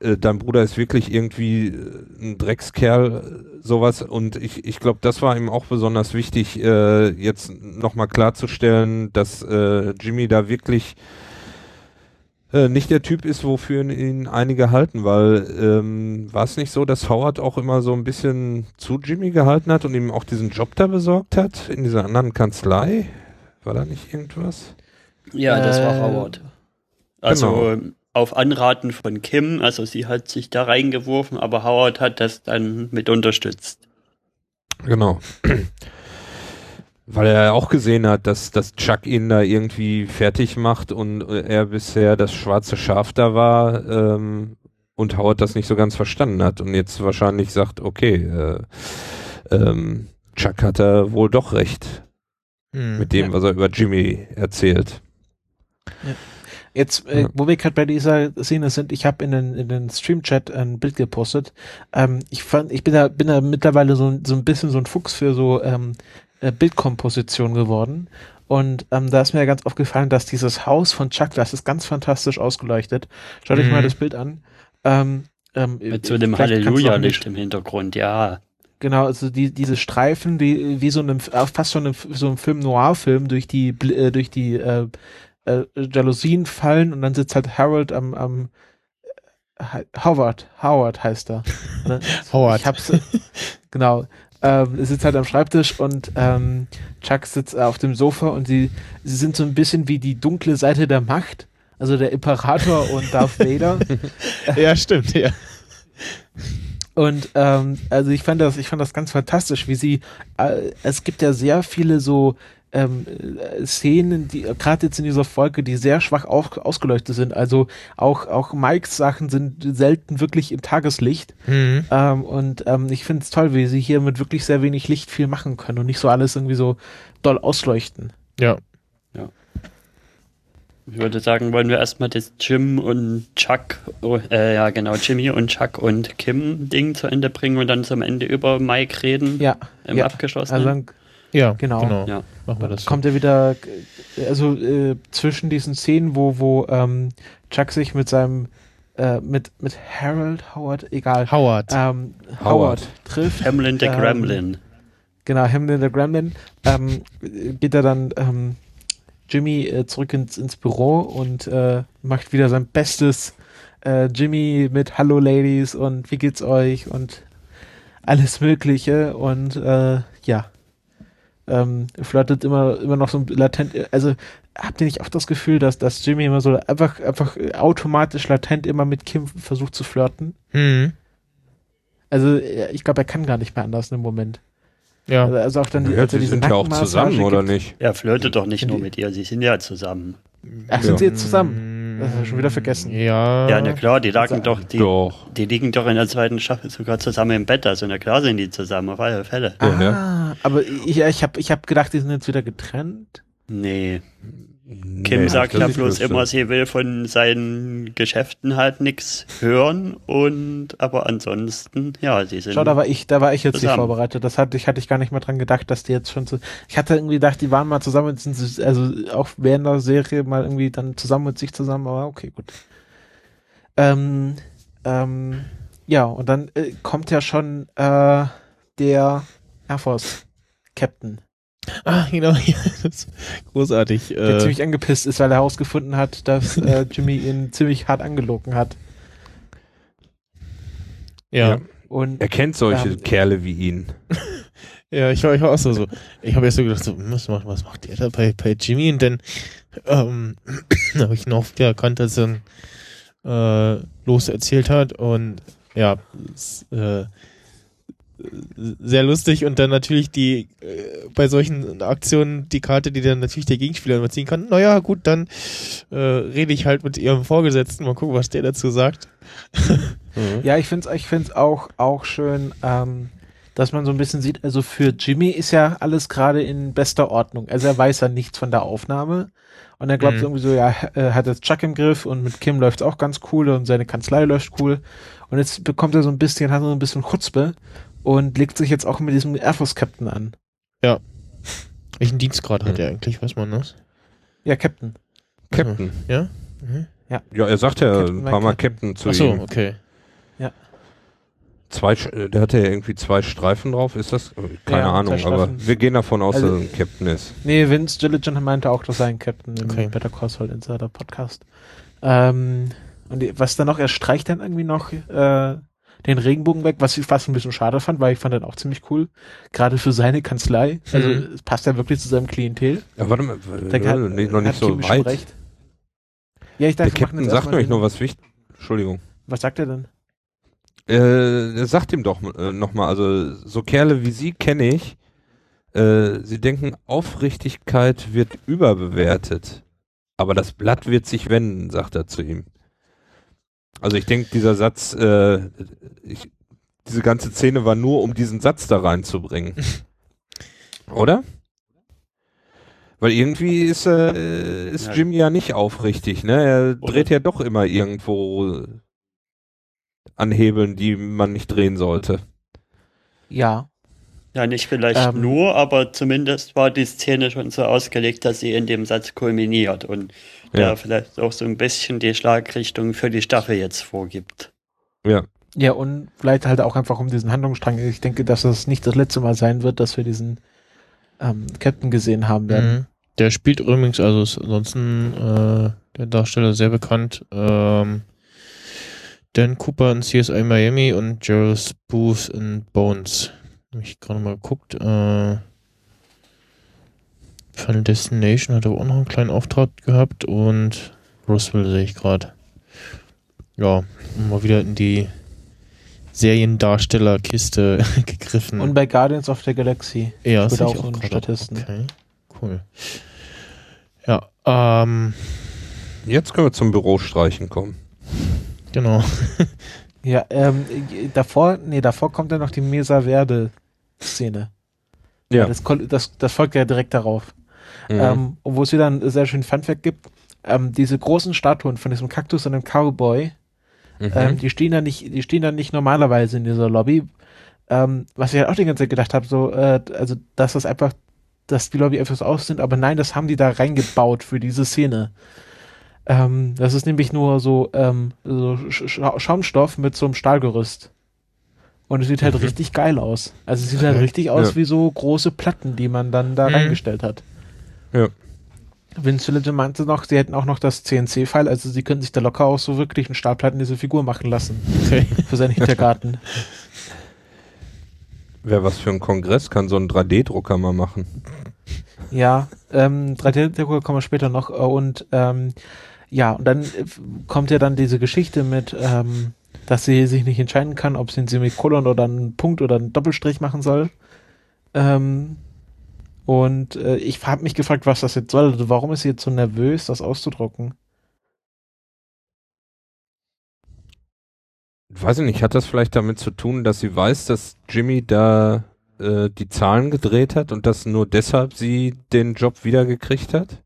äh, dein Bruder ist wirklich irgendwie äh, ein Dreckskerl, sowas. Und ich, ich glaube, das war ihm auch besonders wichtig, äh, jetzt nochmal klarzustellen, dass äh, Jimmy da wirklich äh, nicht der Typ ist, wofür ihn einige halten, weil ähm, war es nicht so, dass Howard auch immer so ein bisschen zu Jimmy gehalten hat und ihm auch diesen Job da besorgt hat in dieser anderen Kanzlei? War da nicht irgendwas? Ja, das war Äh, Howard. Also genau. auf Anraten von Kim, also sie hat sich da reingeworfen, aber Howard hat das dann mit unterstützt. Genau. Weil er ja auch gesehen hat, dass, dass Chuck ihn da irgendwie fertig macht und äh, er bisher das schwarze Schaf da war ähm, und Howard das nicht so ganz verstanden hat und jetzt wahrscheinlich sagt, okay, äh, ähm, Chuck hat da wohl doch recht Hm. mit dem, Ja. was er über Jimmy erzählt. Jetzt, äh, Ja. wo wir gerade bei dieser Szene sind, ich habe in den, in den Stream-Chat ein Bild gepostet. Ähm, ich fand, ich bin da, bin da mittlerweile so, ein- so ein bisschen so ein Fuchs für so ähm, äh, Bildkomposition geworden. Und ähm, da ist mir ganz aufgefallen, dass dieses Haus von Chuck, das ist ganz fantastisch ausgeleuchtet. Schaut euch Mhm. mal das Bild an. Ähm, ähm, Mit so einem Halleluja-Licht im Hintergrund, ja. Genau, also die, diese Streifen, die wie so einem äh, fast schon einem, so einem Film Noir-Film durch die äh, durch die äh, äh, Jalousien fallen und dann sitzt halt Harold am, am äh, Howard, Howard heißt er. Ne? Howard. Ich hab's, genau. Ähm, sitzt halt am Schreibtisch und ähm, Chuck sitzt äh, auf dem Sofa und sie, sie sind so ein bisschen wie die dunkle Seite der Macht, Also der Imperator und Darth Vader. ja, stimmt, ja. Und ähm, also ich fand das, ich fand das ganz fantastisch, wie sie, äh, es gibt ja sehr viele so ähm, äh, Szenen, die gerade jetzt in dieser Folge, die sehr schwach auf, ausgeleuchtet sind. Also auch auch Mikes Sachen sind selten wirklich im Tageslicht. Mhm. Ähm, und ähm, ich finde es toll, wie sie hier mit wirklich sehr wenig Licht viel machen können und nicht so alles irgendwie so doll ausleuchten. Ja. Ich würde sagen, wollen wir erstmal das Jim und Chuck, oh, äh, ja genau, Jimmy und Chuck und Kim Ding zu Ende bringen und dann zum Ende über Mike reden Ja, im ja. abgeschlossenen. also dann Ja, Genau. genau. ja. Machen wir das. so. kommt er wieder, äh, also äh, zwischen diesen Szenen, wo, wo ähm, Chuck sich mit seinem, äh, mit, mit Harold, Howard, egal, Howard. ähm, Howard. Howard trifft. Hamlin der Ähm, Gremlin. Genau, Hamlin der Gremlin, ähm, geht er dann ähm, Jimmy äh, zurück ins, ins Büro und äh, macht wieder sein Bestes. Äh, Jimmy mit Hallo Ladies und wie geht's euch und alles Mögliche und äh, ja, ähm, flirtet immer immer noch so latent. Also habt ihr nicht auch das Gefühl, dass dass Jimmy immer so einfach einfach automatisch latent immer mit Kim versucht zu flirten? Mhm. Also ich glaube, er kann gar nicht mehr anders im Moment. Ja. Also, also auch dann die, Ja, als er die diese sind ja auch zusammen, oder gibt. nicht? Er flirtet doch nicht Sind nur mit ihr, sie sind ja zusammen. Ach, sind Ja. sie jetzt zusammen? Das ich schon wieder vergessen. Ja. Ja, na klar, die lagen Also- doch, die, Doch. die liegen doch in der zweiten Staffel sogar zusammen im Bett, also na klar sind die zusammen, auf alle Fälle. Ja, ah, ja. aber ich, ich habe ich hab gedacht, die sind jetzt wieder getrennt. Nee. Kim Nee, sagt ja bloß immer, sie will von seinen Geschäften halt nichts hören und aber ansonsten, ja, sie sind. Schau, da war ich, da war ich jetzt nicht Zusammen. vorbereitet. Das hatte ich, hatte ich gar nicht mehr dran gedacht, dass die jetzt schon zu. Ich hatte irgendwie gedacht, die waren mal zusammen, sind also auch während der Serie mal irgendwie dann zusammen mit sich zusammen, aber okay, gut. Ähm, ähm, ja, und dann äh, kommt ja schon äh, der Air Force Captain, Ah, genau. Ja, das ist großartig. der Äh, ziemlich angepisst ist, weil er herausgefunden hat, dass äh, Jimmy ihn ziemlich hart angelogen hat. ja. Ja. Und Er kennt solche Ähm, Kerle wie ihn. Ja, ich war, ich war auch so, so. Ich habe jetzt so gedacht, so, was macht, was macht der da bei, bei Jimmy? Und dann ähm, habe ich noch erkannt, dass er äh, los erzählt hat und ja, es, äh, sehr lustig und dann natürlich die äh, bei solchen Aktionen die Karte, die dann natürlich der Gegenspieler immer ziehen kann. Naja, gut, dann äh, rede ich halt mit ihrem Vorgesetzten, mal gucken, was der dazu sagt. Mhm. Ja, ich finde es ich find's auch, auch schön, ähm, dass man so ein bisschen sieht, also für Jimmy ist ja alles gerade in bester Ordnung. Also er weiß ja nichts von der Aufnahme. Und er glaubt Mhm. irgendwie so, ja, er hat jetzt Chuck im Griff und mit Kim läuft's auch ganz cool und seine Kanzlei läuft cool. Und jetzt bekommt er so ein bisschen, hat er so ein bisschen Chutzpe und legt sich jetzt auch mit diesem Air Force Captain an. Welchen Dienstgrad hat er eigentlich? Weiß man das? Ja, Captain. Captain. Ja? Mhm. Ja, er sagt ja Captain ein paar Mal Captain. Captain zu Ach so, ihm. okay. Zwei, Sch- äh, der hatte ja irgendwie zwei Streifen drauf, ist das? Äh, Keine Ja, Ahnung, zwei aber wir gehen davon aus, Also- dass er ein Captain ist. Nee, Vince Gilligan meinte auch, dass er ein Captain im Okay. Better Call Saul Insider Podcast. Ähm, und was dann noch, er streicht dann irgendwie noch äh, den Regenbogen weg, was ich fast ein bisschen schade fand, weil ich fand den auch ziemlich cool. Gerade für seine Kanzlei. Also Mhm. es passt ja wirklich zu seinem Klientel. Ja, warte mal, äh, hat- nee, noch nicht so weit. recht. Ja, ich Der dachte, machen Captain sagt nämlich den- noch was wichtig. Entschuldigung. Was sagt er denn? Äh, sagt ihm doch äh, nochmal, also so Kerle wie Sie kenne ich. Äh, sie denken, Aufrichtigkeit wird überbewertet. Aber das Blatt wird sich wenden, sagt er zu ihm. Also ich denke, dieser Satz, äh, ich, diese ganze Szene war nur, um diesen Satz da reinzubringen. Oder? Weil irgendwie ist, äh, ist Ja. Jimmy ja nicht aufrichtig, ne? Er dreht ja doch immer irgendwo an Hebeln, die man nicht drehen sollte. Ja. Ja, nicht vielleicht Ähm. nur, aber zumindest war die Szene schon so ausgelegt, dass sie in dem Satz kulminiert und Ja. der vielleicht auch so ein bisschen die Schlagrichtung für die Staffel jetzt vorgibt. Ja. Ja, und vielleicht halt auch einfach um diesen Handlungsstrang. Ich denke, dass das nicht das letzte Mal sein wird, dass wir diesen ähm, Captain gesehen haben werden. Mhm. Der spielt übrigens, also ist ansonsten äh, der Darsteller sehr bekannt. Ähm, Dan Cooper in CSI Miami und Gerald Booth in Bones. Hab ich gerade mal geguckt. Äh, Final Destination hat er auch noch einen kleinen Auftritt gehabt und Roswell sehe ich gerade. Ja, mal wieder in die Seriendarstellerkiste gegriffen. Und bei Guardians of the Galaxy. ja, spielt sehe auch ich so. Statisten. Okay, cool. Ja, ähm, Jetzt können wir zum Bürostreichen kommen. genau. Ja, ähm, davor, nee, davor kommt ja noch die Mesa Verde-Szene. Ja. Das, das, das folgt ja direkt darauf. Mhm. Ähm, wo es wieder einen sehr schönen Funfact gibt. Ähm, diese großen Statuen von diesem Kaktus und dem Cowboy, Mhm. ähm, die stehen da nicht, die stehen da nicht normalerweise in dieser Lobby. Ähm, was ich halt auch die ganze Zeit gedacht habe, so, äh, also, dass das einfach, dass die Lobby etwas aus sind, aber nein, das haben die da reingebaut für diese Szene. Ähm, das ist nämlich nur so, ähm, so Sch Sch Schaumstoff mit so einem Stahlgerüst. Und es sieht halt Mhm. richtig geil aus. Also es sieht halt richtig aus Ja. wie so große Platten, die man dann da Mhm. reingestellt hat. Ja. Vince Phillips meinte noch, sie hätten auch noch das CNC-File, also sie können sich da locker auch so wirklich einen Stahlplatten diese Figur machen lassen Okay. für seinen Hintergarten. Wer was für einen Kongress kann so einen 3D-Drucker mal machen? ja, ähm, 3D-Drucker kommen wir später noch und ähm, ja, und dann äh, kommt ja dann diese Geschichte mit, ähm, dass sie sich nicht entscheiden kann, ob sie ein Semikolon oder einen Punkt oder einen Doppelstrich machen soll. Ähm, und äh, ich habe mich gefragt, was das jetzt soll. Also warum ist sie jetzt so nervös, das auszudrucken? Weiß ich nicht, hat das vielleicht damit zu tun, dass sie weiß, dass Jimmy da äh, die Zahlen gedreht hat und dass nur deshalb sie den Job wiedergekriegt hat?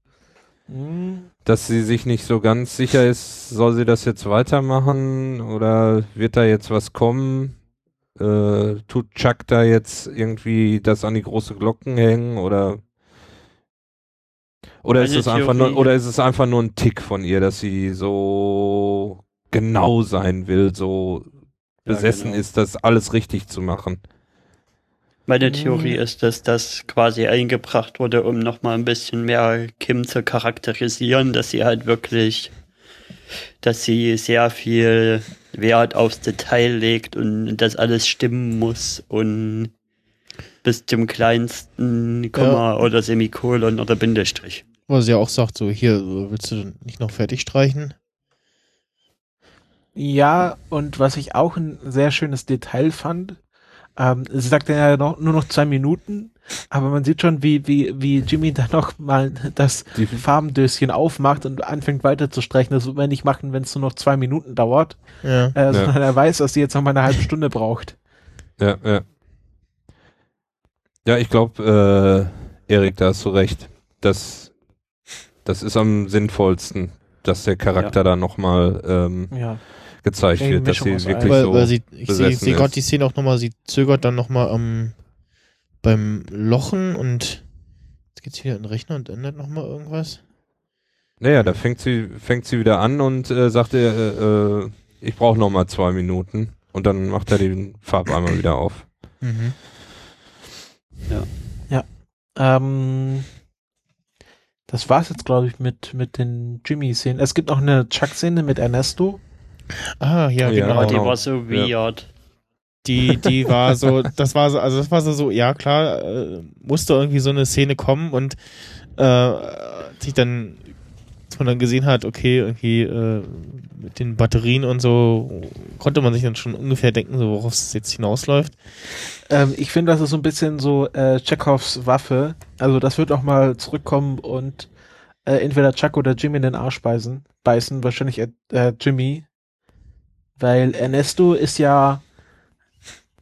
Dass sie sich nicht so ganz sicher ist, soll sie das jetzt weitermachen oder wird da jetzt was kommen? Äh, tut Chuck da jetzt irgendwie das an die große Glocken hängen oder oder ist es einfach nur oder ist es einfach nur ein Tick von ihr, dass sie so genau sein will, so Ja, besessen genau. ist, das alles richtig zu machen? Meine Mhm. Theorie ist, dass das quasi eingebracht wurde, um nochmal ein bisschen mehr Kim zu charakterisieren, dass sie halt wirklich, dass sie sehr viel Wert aufs Detail legt und das alles stimmen muss und bis zum kleinsten Komma oder Semikolon oder Bindestrich. Wo sie ja auch sagt, so, hier, willst du nicht noch fertig streichen? Ja, und was ich auch ein sehr schönes Detail fand, ähm, sie sagt ja noch, nur noch zwei Minuten, aber man sieht schon, wie, wie, wie Jimmy dann noch mal das Die, Farbendöschen aufmacht und anfängt weiter zu streichen. Das wird man nicht machen, wenn es nur noch zwei Minuten dauert, Ja. äh, sondern er weiß, dass sie jetzt noch mal eine halbe Stunde braucht. ja, ja. Ja, ich glaube, äh, Erik, da hast du recht. Das, das ist am sinnvollsten, dass der Charakter da nochmal ähm, Ja. Gezeigt wird, dass sie wirklich weil, so. weil sie, ich sehe seh gerade die Szene auch nochmal, sie zögert dann nochmal am beim Lochen und jetzt geht's wieder in den Rechner und ändert nochmal irgendwas. Naja, da fängt sie, fängt sie wieder an und äh, sagt er, äh, äh, ich brauche nochmal zwei Minuten. Und dann macht er den Farbeimer wieder auf. Mhm. Ähm, das war's jetzt, glaube ich, mit, mit den Jimmy-Szenen. Es gibt noch eine Chuck-Szene mit Ernesto. Ah, ja, Ja, genau. Die genau. war so weird. Die, die war so, das war so, also das war so, so ja klar, äh, musste irgendwie so eine Szene kommen und äh, als ich dann, als man dann gesehen hat, okay, irgendwie äh, mit den Batterien und so, konnte man sich dann schon ungefähr denken, so worauf es jetzt hinausläuft. Ähm, ich finde, das ist so ein bisschen so äh, Chekhovs Waffe. Also das wird auch mal zurückkommen und äh, entweder Chuck oder Jimmy in den Arsch beißen. Beißen, wahrscheinlich äh, äh, Jimmy. Weil Ernesto ist ja,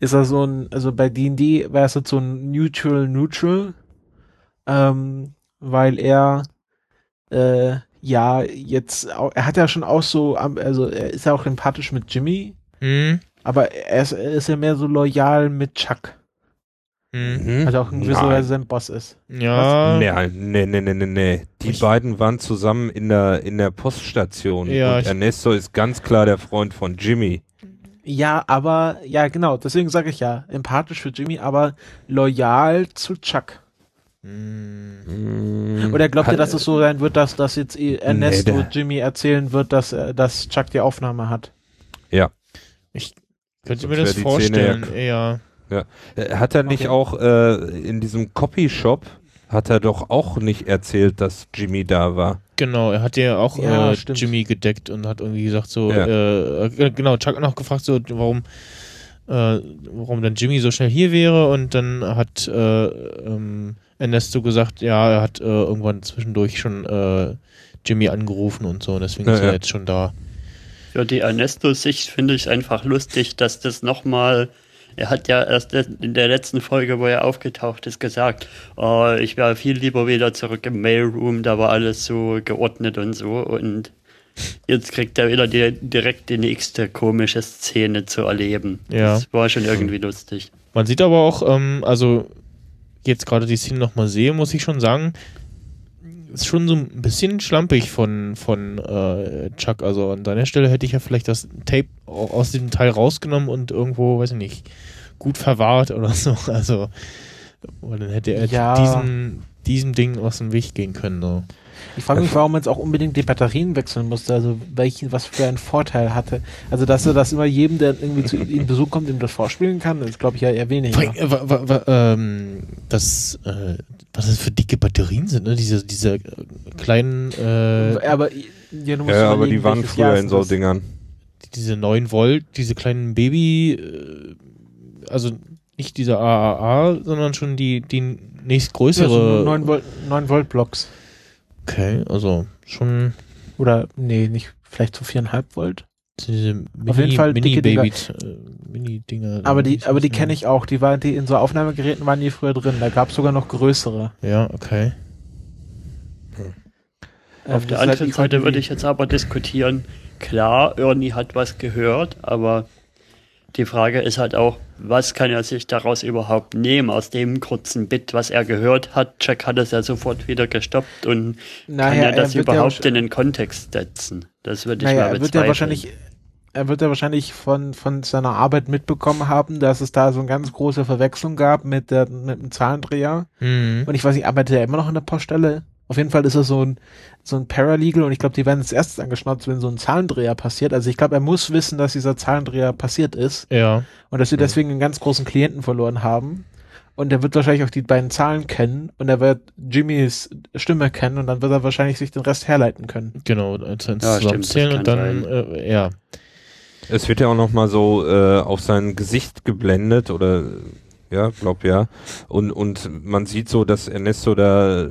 ist er so ein, also bei D&D wäre es jetzt so ein Neutral Neutral, ähm, weil er äh, ja jetzt, er hat ja schon auch so, also er ist ja auch empathisch mit Jimmy, Hm? aber er ist, er ist ja mehr so loyal mit Chuck. Hm. Also auch in gewisser Nein. Weise sein Boss ist. Ja. Nee, nee, nee, nee, nee, nee. Die Ich- beiden waren zusammen in der, in der Poststation. Ja, und ich- Ernesto ist ganz klar der Freund von Jimmy. Ja, aber, ja, genau, deswegen sage ich ja, empathisch für Jimmy, aber loyal zu Chuck. Hm. Mm, Oder glaubt ihr, dass es so sein wird, dass, dass jetzt eh Ernesto der- Jimmy erzählen wird, dass, äh, dass Chuck die Aufnahme hat? Könnte Sonst mir das vorstellen, eher. Äh, Hat er nicht Okay. auch äh, in diesem Copyshop, hat er doch auch nicht erzählt, dass Jimmy da war. Genau, er hat ja auch Ja, äh. Jimmy gedeckt und hat irgendwie gesagt so, Ja. äh, äh, genau, Chuck hat noch gefragt so, warum, äh, warum dann Jimmy so schnell hier wäre und dann hat äh, ähm, Ernesto gesagt, ja, er hat äh, irgendwann zwischendurch schon äh, Jimmy angerufen und so, deswegen Ja, ist er ja. jetzt schon da. Für die Ernesto-Sicht finde ich einfach lustig, dass das nochmal. Er hat ja erst in der letzten Folge, wo er aufgetaucht ist, gesagt, oh, ich wäre viel lieber wieder zurück im Mailroom, da war alles so geordnet und so. Und jetzt kriegt er wieder die, direkt die nächste komische Szene zu erleben. Ja. Das war schon irgendwie lustig. Man sieht aber auch, ähm, also jetzt gerade die Szene nochmal sehe, muss ich schon sagen, ist schon so ein bisschen schlampig von, von äh, Chuck. Also an seiner Stelle hätte ich ja vielleicht das Tape au- aus diesem Teil rausgenommen und irgendwo, weiß ich nicht, gut verwahrt oder so. Also, dann hätte er Ja. diesem, diesem Ding aus dem Weg gehen können. So. Ich frage mich, warum man jetzt auch unbedingt die Batterien wechseln musste, also welchen, was für einen Vorteil hatte. Also, dass er das immer jedem, der irgendwie zu ihm Besuch kommt, ihm das vorspielen kann, ist, glaube ich, ja eher allem, äh, ähm, das, äh, was das für dicke Batterien sind, ne? Diese, diese äh, kleinen, äh, aber, ja, du musst Ja, aber die waren früher in so? Dingern. diese 9 Volt, diese kleinen Baby, äh, also nicht diese AAA, sondern schon die, die Ja, nächstgrößere. so 9 Volt, 9 Volt Blocks. Okay, also schon Oder, nee, nicht, vielleicht so 4,5 Volt. diese Mini, Auf jeden Fall Mini dicke Dinger. Baby, äh, Mini-Dinger. Aber die, aber die kenne ich auch. Die waren, die in so Aufnahmegeräten waren die früher drin. Da gab es sogar noch größere. Ja, okay. Ähm, Auf der halt anderen Seite würde ich jetzt aber diskutieren, klar, Ernie hat was gehört, aber die Frage ist halt auch, was kann er sich daraus überhaupt nehmen, aus dem kurzen Bit, was er gehört hat. Jack hat es ja sofort wieder gestoppt und kann Naja, er das ja überhaupt wahrsch- in den Kontext setzen? Das würde ich Naja, mal er wird bezweifeln. ja wahrscheinlich, er wird ja wahrscheinlich von, von seiner Arbeit mitbekommen haben, dass es da so eine ganz große Verwechslung gab mit, der, mit dem Zahlendreher. Mhm. Und ich weiß nicht, arbeitet er immer noch an der Poststelle? Auf jeden Fall ist er so ein, so ein Paralegal und ich glaube, die werden als erstes angeschnauzt, wenn so ein Zahlendreher passiert. Also ich glaube, er muss wissen, dass dieser Zahlendreher passiert ist Ja. und dass wir deswegen einen ganz großen Klienten verloren haben. Und er wird wahrscheinlich auch die beiden Zahlen kennen und er wird Jimmys Stimme kennen und dann wird er wahrscheinlich sich den Rest herleiten können. Genau, Ja, zusammenzählen das und dann, äh, ja. Es wird ja auch noch mal so äh, auf sein Gesicht geblendet oder ja, glaub ja. Und und man sieht so, dass Ernesto da,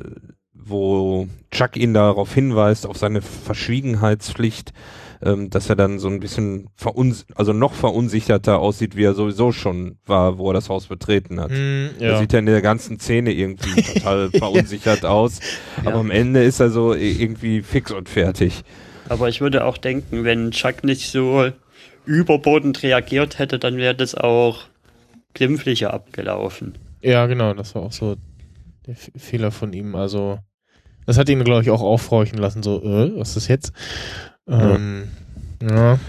wo Chuck ihn darauf hinweist auf seine Verschwiegenheitspflicht, ähm, dass er dann so ein bisschen veruns also noch verunsicherter aussieht, wie er sowieso schon war, wo er das Haus betreten hat. Er ja. sieht ja in der ganzen Szene irgendwie total verunsichert aus, aber Ja. am Ende ist er so irgendwie fix und fertig. Aber ich würde auch denken, wenn Chuck nicht so überbordend reagiert hätte, dann wäre das auch glimpflicher abgelaufen. Ja, genau, das war auch so der F Fehler von ihm. Also, das hat ihn, glaube ich, auch aufhorchen lassen, so, äh, was ist das jetzt? Ähm, ja.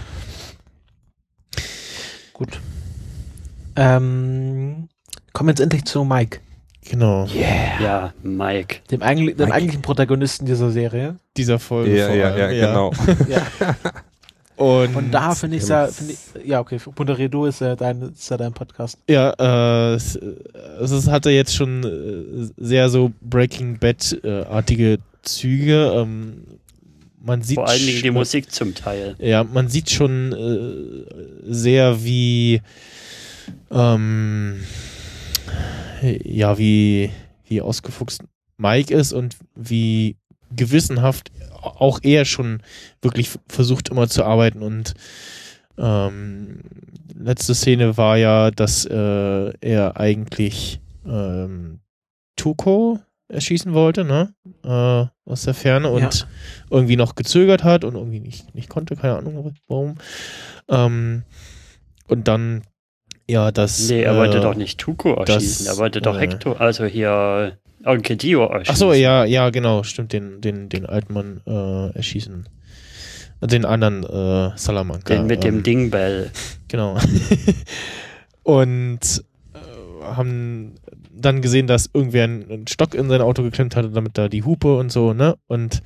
Gut. Ähm, kommen wir jetzt endlich zu Mike, genau. Ja, Mike. dem, eigentlich, dem Mike. eigentlichen Protagonisten dieser Serie. Dieser Folge. Ja, vor ja, allem, ja, genau. Ja. Und, Und da finde ich, ja, find ich, ja, okay, du ist ja dein, ist ja dein Podcast. Ja, äh, es, es ist- hatte jetzt schon äh, sehr so Breaking Bad-artige Züge. Ähm, man sieht Vor allen Dingen die Musik zum Teil. Ja, man sieht schon äh, sehr wie ähm, ja, wie, wie ausgefuchst Mike ist und wie gewissenhaft auch er schon wirklich versucht immer zu arbeiten und ähm, letzte Szene war ja, dass äh, er eigentlich ähm, Tuko erschießen wollte, ne? Äh, aus der Ferne und Ja. irgendwie noch gezögert hat und irgendwie nicht, nicht konnte, keine Ahnung warum. Ähm, und dann, ja, das. Nee, er äh, wollte doch nicht Tuko erschießen, das, er wollte doch äh, Hector, also hier Onkel Dio erschießen. Ach so, ja, ja, genau, stimmt, den, den, den alten Mann äh, erschießen. Den anderen äh, Salamanca. Den mit ähm, dem Dingbell. Genau. und äh, haben dann gesehen, dass irgendwer einen, einen Stock in sein Auto geklemmt hatte, damit da die Hupe und so, ne? Und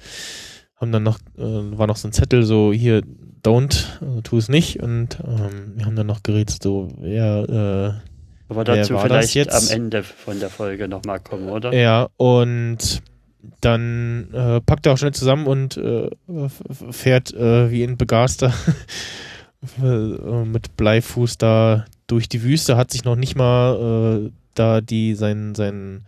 haben dann noch, äh, war noch so ein Zettel, so hier, don't, also tu es nicht. Und ähm, wir haben dann noch geredet, so, wer, Aber dazu vielleicht jetzt? am Ende von der Folge nochmal kommen, oder? ja, und dann äh, packt er auch schnell zusammen und äh, fährt äh, wie ein Begaster äh, mit Bleifuß da durch die Wüste, hat sich noch nicht mal äh, da die sein, sein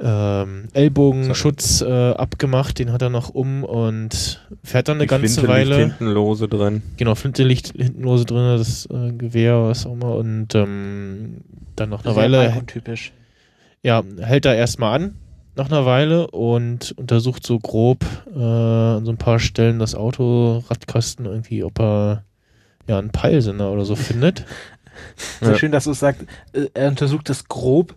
ähm, Ellbogenschutz äh, abgemacht, den hat er noch um und fährt dann eine Die ganze Flinte liegt Weile. hinten lose drin. Genau, Flinte liegt hinten lose drin, das äh, Gewehr, was auch immer, und ähm, dann noch eine Sehr Weile Icon-typisch. ja, hält er erstmal an nach einer Weile und untersucht so grob äh, an so ein paar Stellen das Auto, Radkasten irgendwie, ob er ja einen Peilsender oder so findet. Sehr Ja. schön, dass du es sagst. äh, Er untersucht das grob.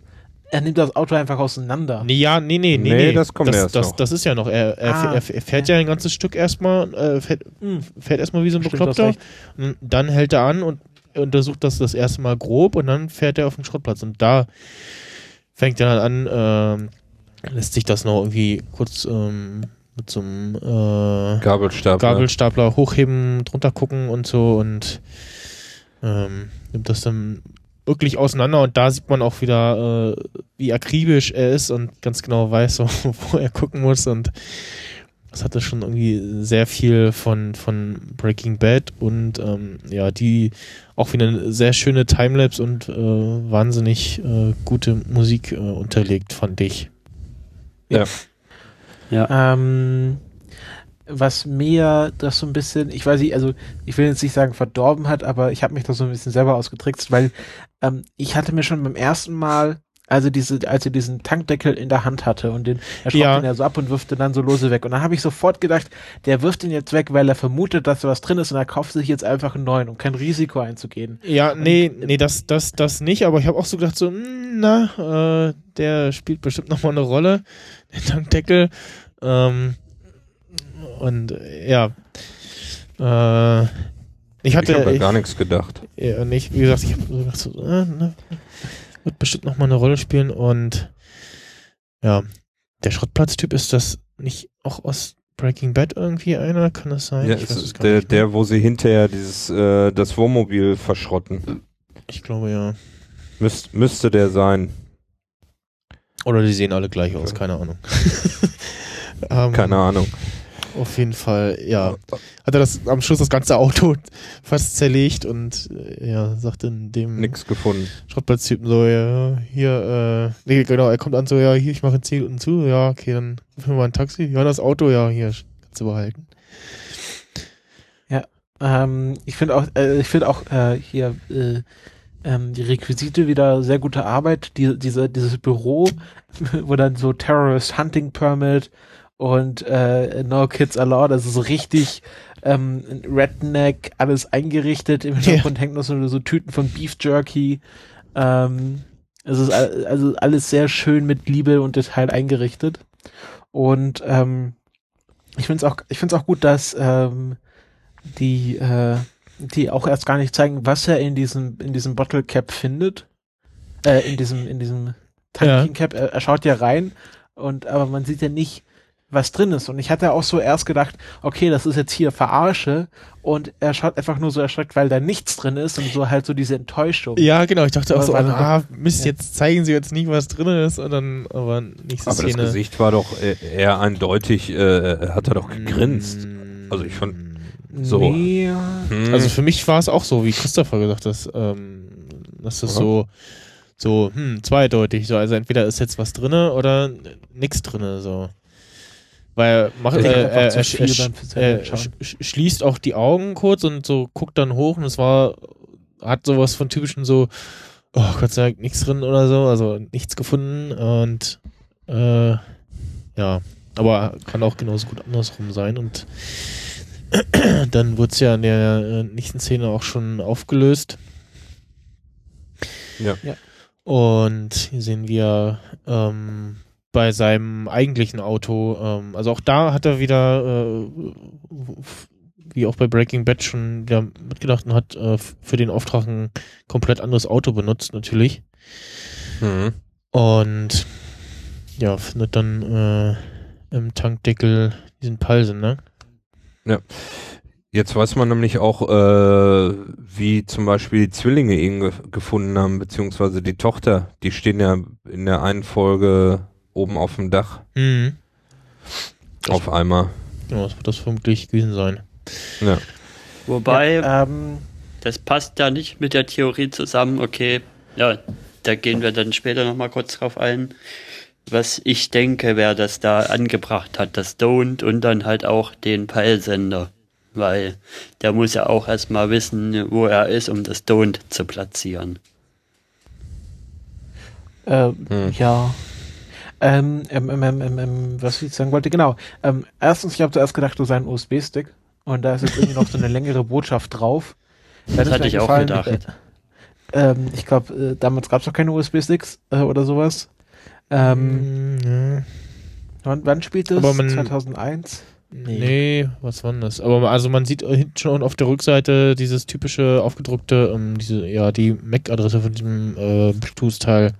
Er nimmt das Auto einfach auseinander. Nee, ja, nee, nee, nee, Nee, nee. das kommt das, erst das, noch. das ist ja noch. Er, er, Ah, er, er fährt ja ein ganzes Stück erstmal, äh, fährt, Hm, fährt erstmal wie so ein Bekloppter. dann hält er an und untersucht das das erste Mal grob und dann fährt er auf den Schrottplatz. Und da fängt er dann an, ähm, lässt sich das noch irgendwie kurz ähm, mit so einem äh, Gabelstapler. Gabelstapler hochheben, drunter gucken und so und ähm, nimmt das dann wirklich auseinander und da sieht man auch wieder, äh, wie akribisch er ist und ganz genau weiß, so, wo er gucken muss und das hatte schon irgendwie sehr viel von, von Breaking Bad und ähm, ja, die auch wieder eine sehr schöne Timelapse und äh, wahnsinnig äh, gute Musik äh, unterlegt, fand ich. Ja. Ähm, was mir das so ein bisschen, ich weiß nicht, also ich will jetzt nicht sagen verdorben hat, aber ich habe mich da so ein bisschen selber ausgetrickst, weil ähm, ich hatte mir schon beim ersten Mal, also diese, als er diesen Tankdeckel in der Hand hatte und den, er schraubt Ja. ihn ja so ab und wirft den dann so lose weg. Und dann habe ich sofort gedacht, der wirft ihn jetzt weg, weil er vermutet, dass da was drin ist und er kauft sich jetzt einfach einen neuen, um kein Risiko einzugehen. Ja, nee, nee, das, das, das nicht, aber ich habe auch so gedacht, so, hm, na, äh, der spielt bestimmt nochmal eine Rolle, der Tankdeckel. Ähm, und ja, äh, ich Ich hatte habe ja ich, gar nichts gedacht. ja, nicht, wie gesagt, ich habe so gedacht, so, äh, ne, wird bestimmt nochmal eine Rolle spielen und ja, der Schrottplatztyp ist das nicht auch aus Breaking Bad irgendwie einer? Kann das sein? Ja, ich ist der, der, wo sie hinterher dieses, äh, das Wohnmobil verschrotten. Ich glaube ja. Müsst, müsste der sein. Oder die sehen alle gleich aus, keine Ahnung. ähm, Keine Ahnung. Auf jeden Fall, ja. Hat er das am Schluss das ganze Auto fast zerlegt und äh, ja, sagt dann dem Nix gefunden. Schrottplatztypen so, ja, hier, äh, nee, genau, er kommt an so, ja, hier, ich mache ein Ziel unten zu, ja, okay, dann rufen wir mal ein Taxi. Ja, das Auto, ja, hier, kannst du behalten. Ähm, ich finde auch, äh, ich finde auch äh, hier äh, ähm, die Requisite wieder sehr gute Arbeit. Die, diese, dieses Büro, wo dann so Terrorist Hunting Permit und äh, No Kids Allowed, das ist so richtig ähm, Redneck, alles eingerichtet. Im Hintergrund hängt noch so, so Tüten von Beef Jerky. Ähm, es ist also alles sehr schön mit Liebe und Detail eingerichtet. Und ähm, ich finde es auch, ich finde es auch gut, dass ähm, die, äh, die auch erst gar nicht zeigen, was er in diesem, in diesem Bottle Cap findet. Äh, in diesem, in diesem Tanking Cap. Er, er schaut ja rein und, aber man sieht ja nicht, was drin ist. Und ich hatte auch so erst gedacht, okay, das ist jetzt hier Verarsche und er schaut einfach nur so erschreckt, weil da nichts drin ist und so halt so diese Enttäuschung. Ja, genau, ich dachte auch Aber so, warte, ah, Mist, ja. jetzt zeigen sie jetzt nicht, was drin ist, und dann, aber nächste Aber das Szene. Gesicht war doch äh, eher eindeutig, äh, hat er doch gegrinst. Mm, Also ich fand- so. Nee, Hm. Also für mich war es auch so, wie Christopher gesagt hat, ähm, dass das Ja. so, so, hm, zweideutig, so, also entweder ist jetzt was drinne oder nix drinne, so. Weil macht, äh, äh, schauen. sch- sch- schließt auch die Augen kurz und so guckt dann hoch und es war, hat sowas von typischen so, oh Gott sei Dank nichts drin oder so, also nichts gefunden und äh, ja, aber kann auch genauso gut andersrum sein und dann wurde es ja in der äh, nächsten Szene auch schon aufgelöst. Ja. Ja. Und hier sehen wir ähm, bei seinem eigentlichen Auto, ähm, also auch da hat er wieder, äh, wie auch bei Breaking Bad schon wieder mitgedacht und hat äh, für den Auftrag ein komplett anderes Auto benutzt, natürlich. Mhm. Und ja, findet dann äh, im Tankdeckel diesen Palsen, ne? Jetzt weiß man nämlich auch, äh, wie zum Beispiel die Zwillinge ihn ge gefunden haben, beziehungsweise die Tochter. Die stehen ja in der einen Folge oben auf dem Dach. Mhm. Das- Auf einmal. Genau, das wird das vermutlich gewesen sein. Ja. Wobei, Ja, ähm, das passt ja nicht mit der Theorie zusammen. Okay, ja, da gehen wir dann später nochmal kurz drauf ein. Was ich denke, wer das da angebracht hat, das Don't und dann halt auch den Peilsender. Weil der muss ja auch erstmal wissen, wo er ist, um das Don't zu platzieren. Äh, Hm. Ja. Ähm, ähm, ähm, ähm, ähm, ähm, was ich sagen wollte, genau. Ähm, erstens, ich habe zuerst gedacht, du sei ein USB-Stick und da ist jetzt irgendwie noch so eine längere Botschaft drauf. Dann Das ist hatte ich auch gedacht. Äh, ähm, ich glaube, äh, damals gab es noch keine USB-Sticks äh, oder sowas. Ähm, Mm, wann, wann spielt das? Aber man- 2001? Nee. was war denn das? Aber also man sieht hinten schon auf der Rückseite dieses typische aufgedruckte, ähm, diese, ja, die MAC-Adresse von diesem äh, Bluetooth-Teil.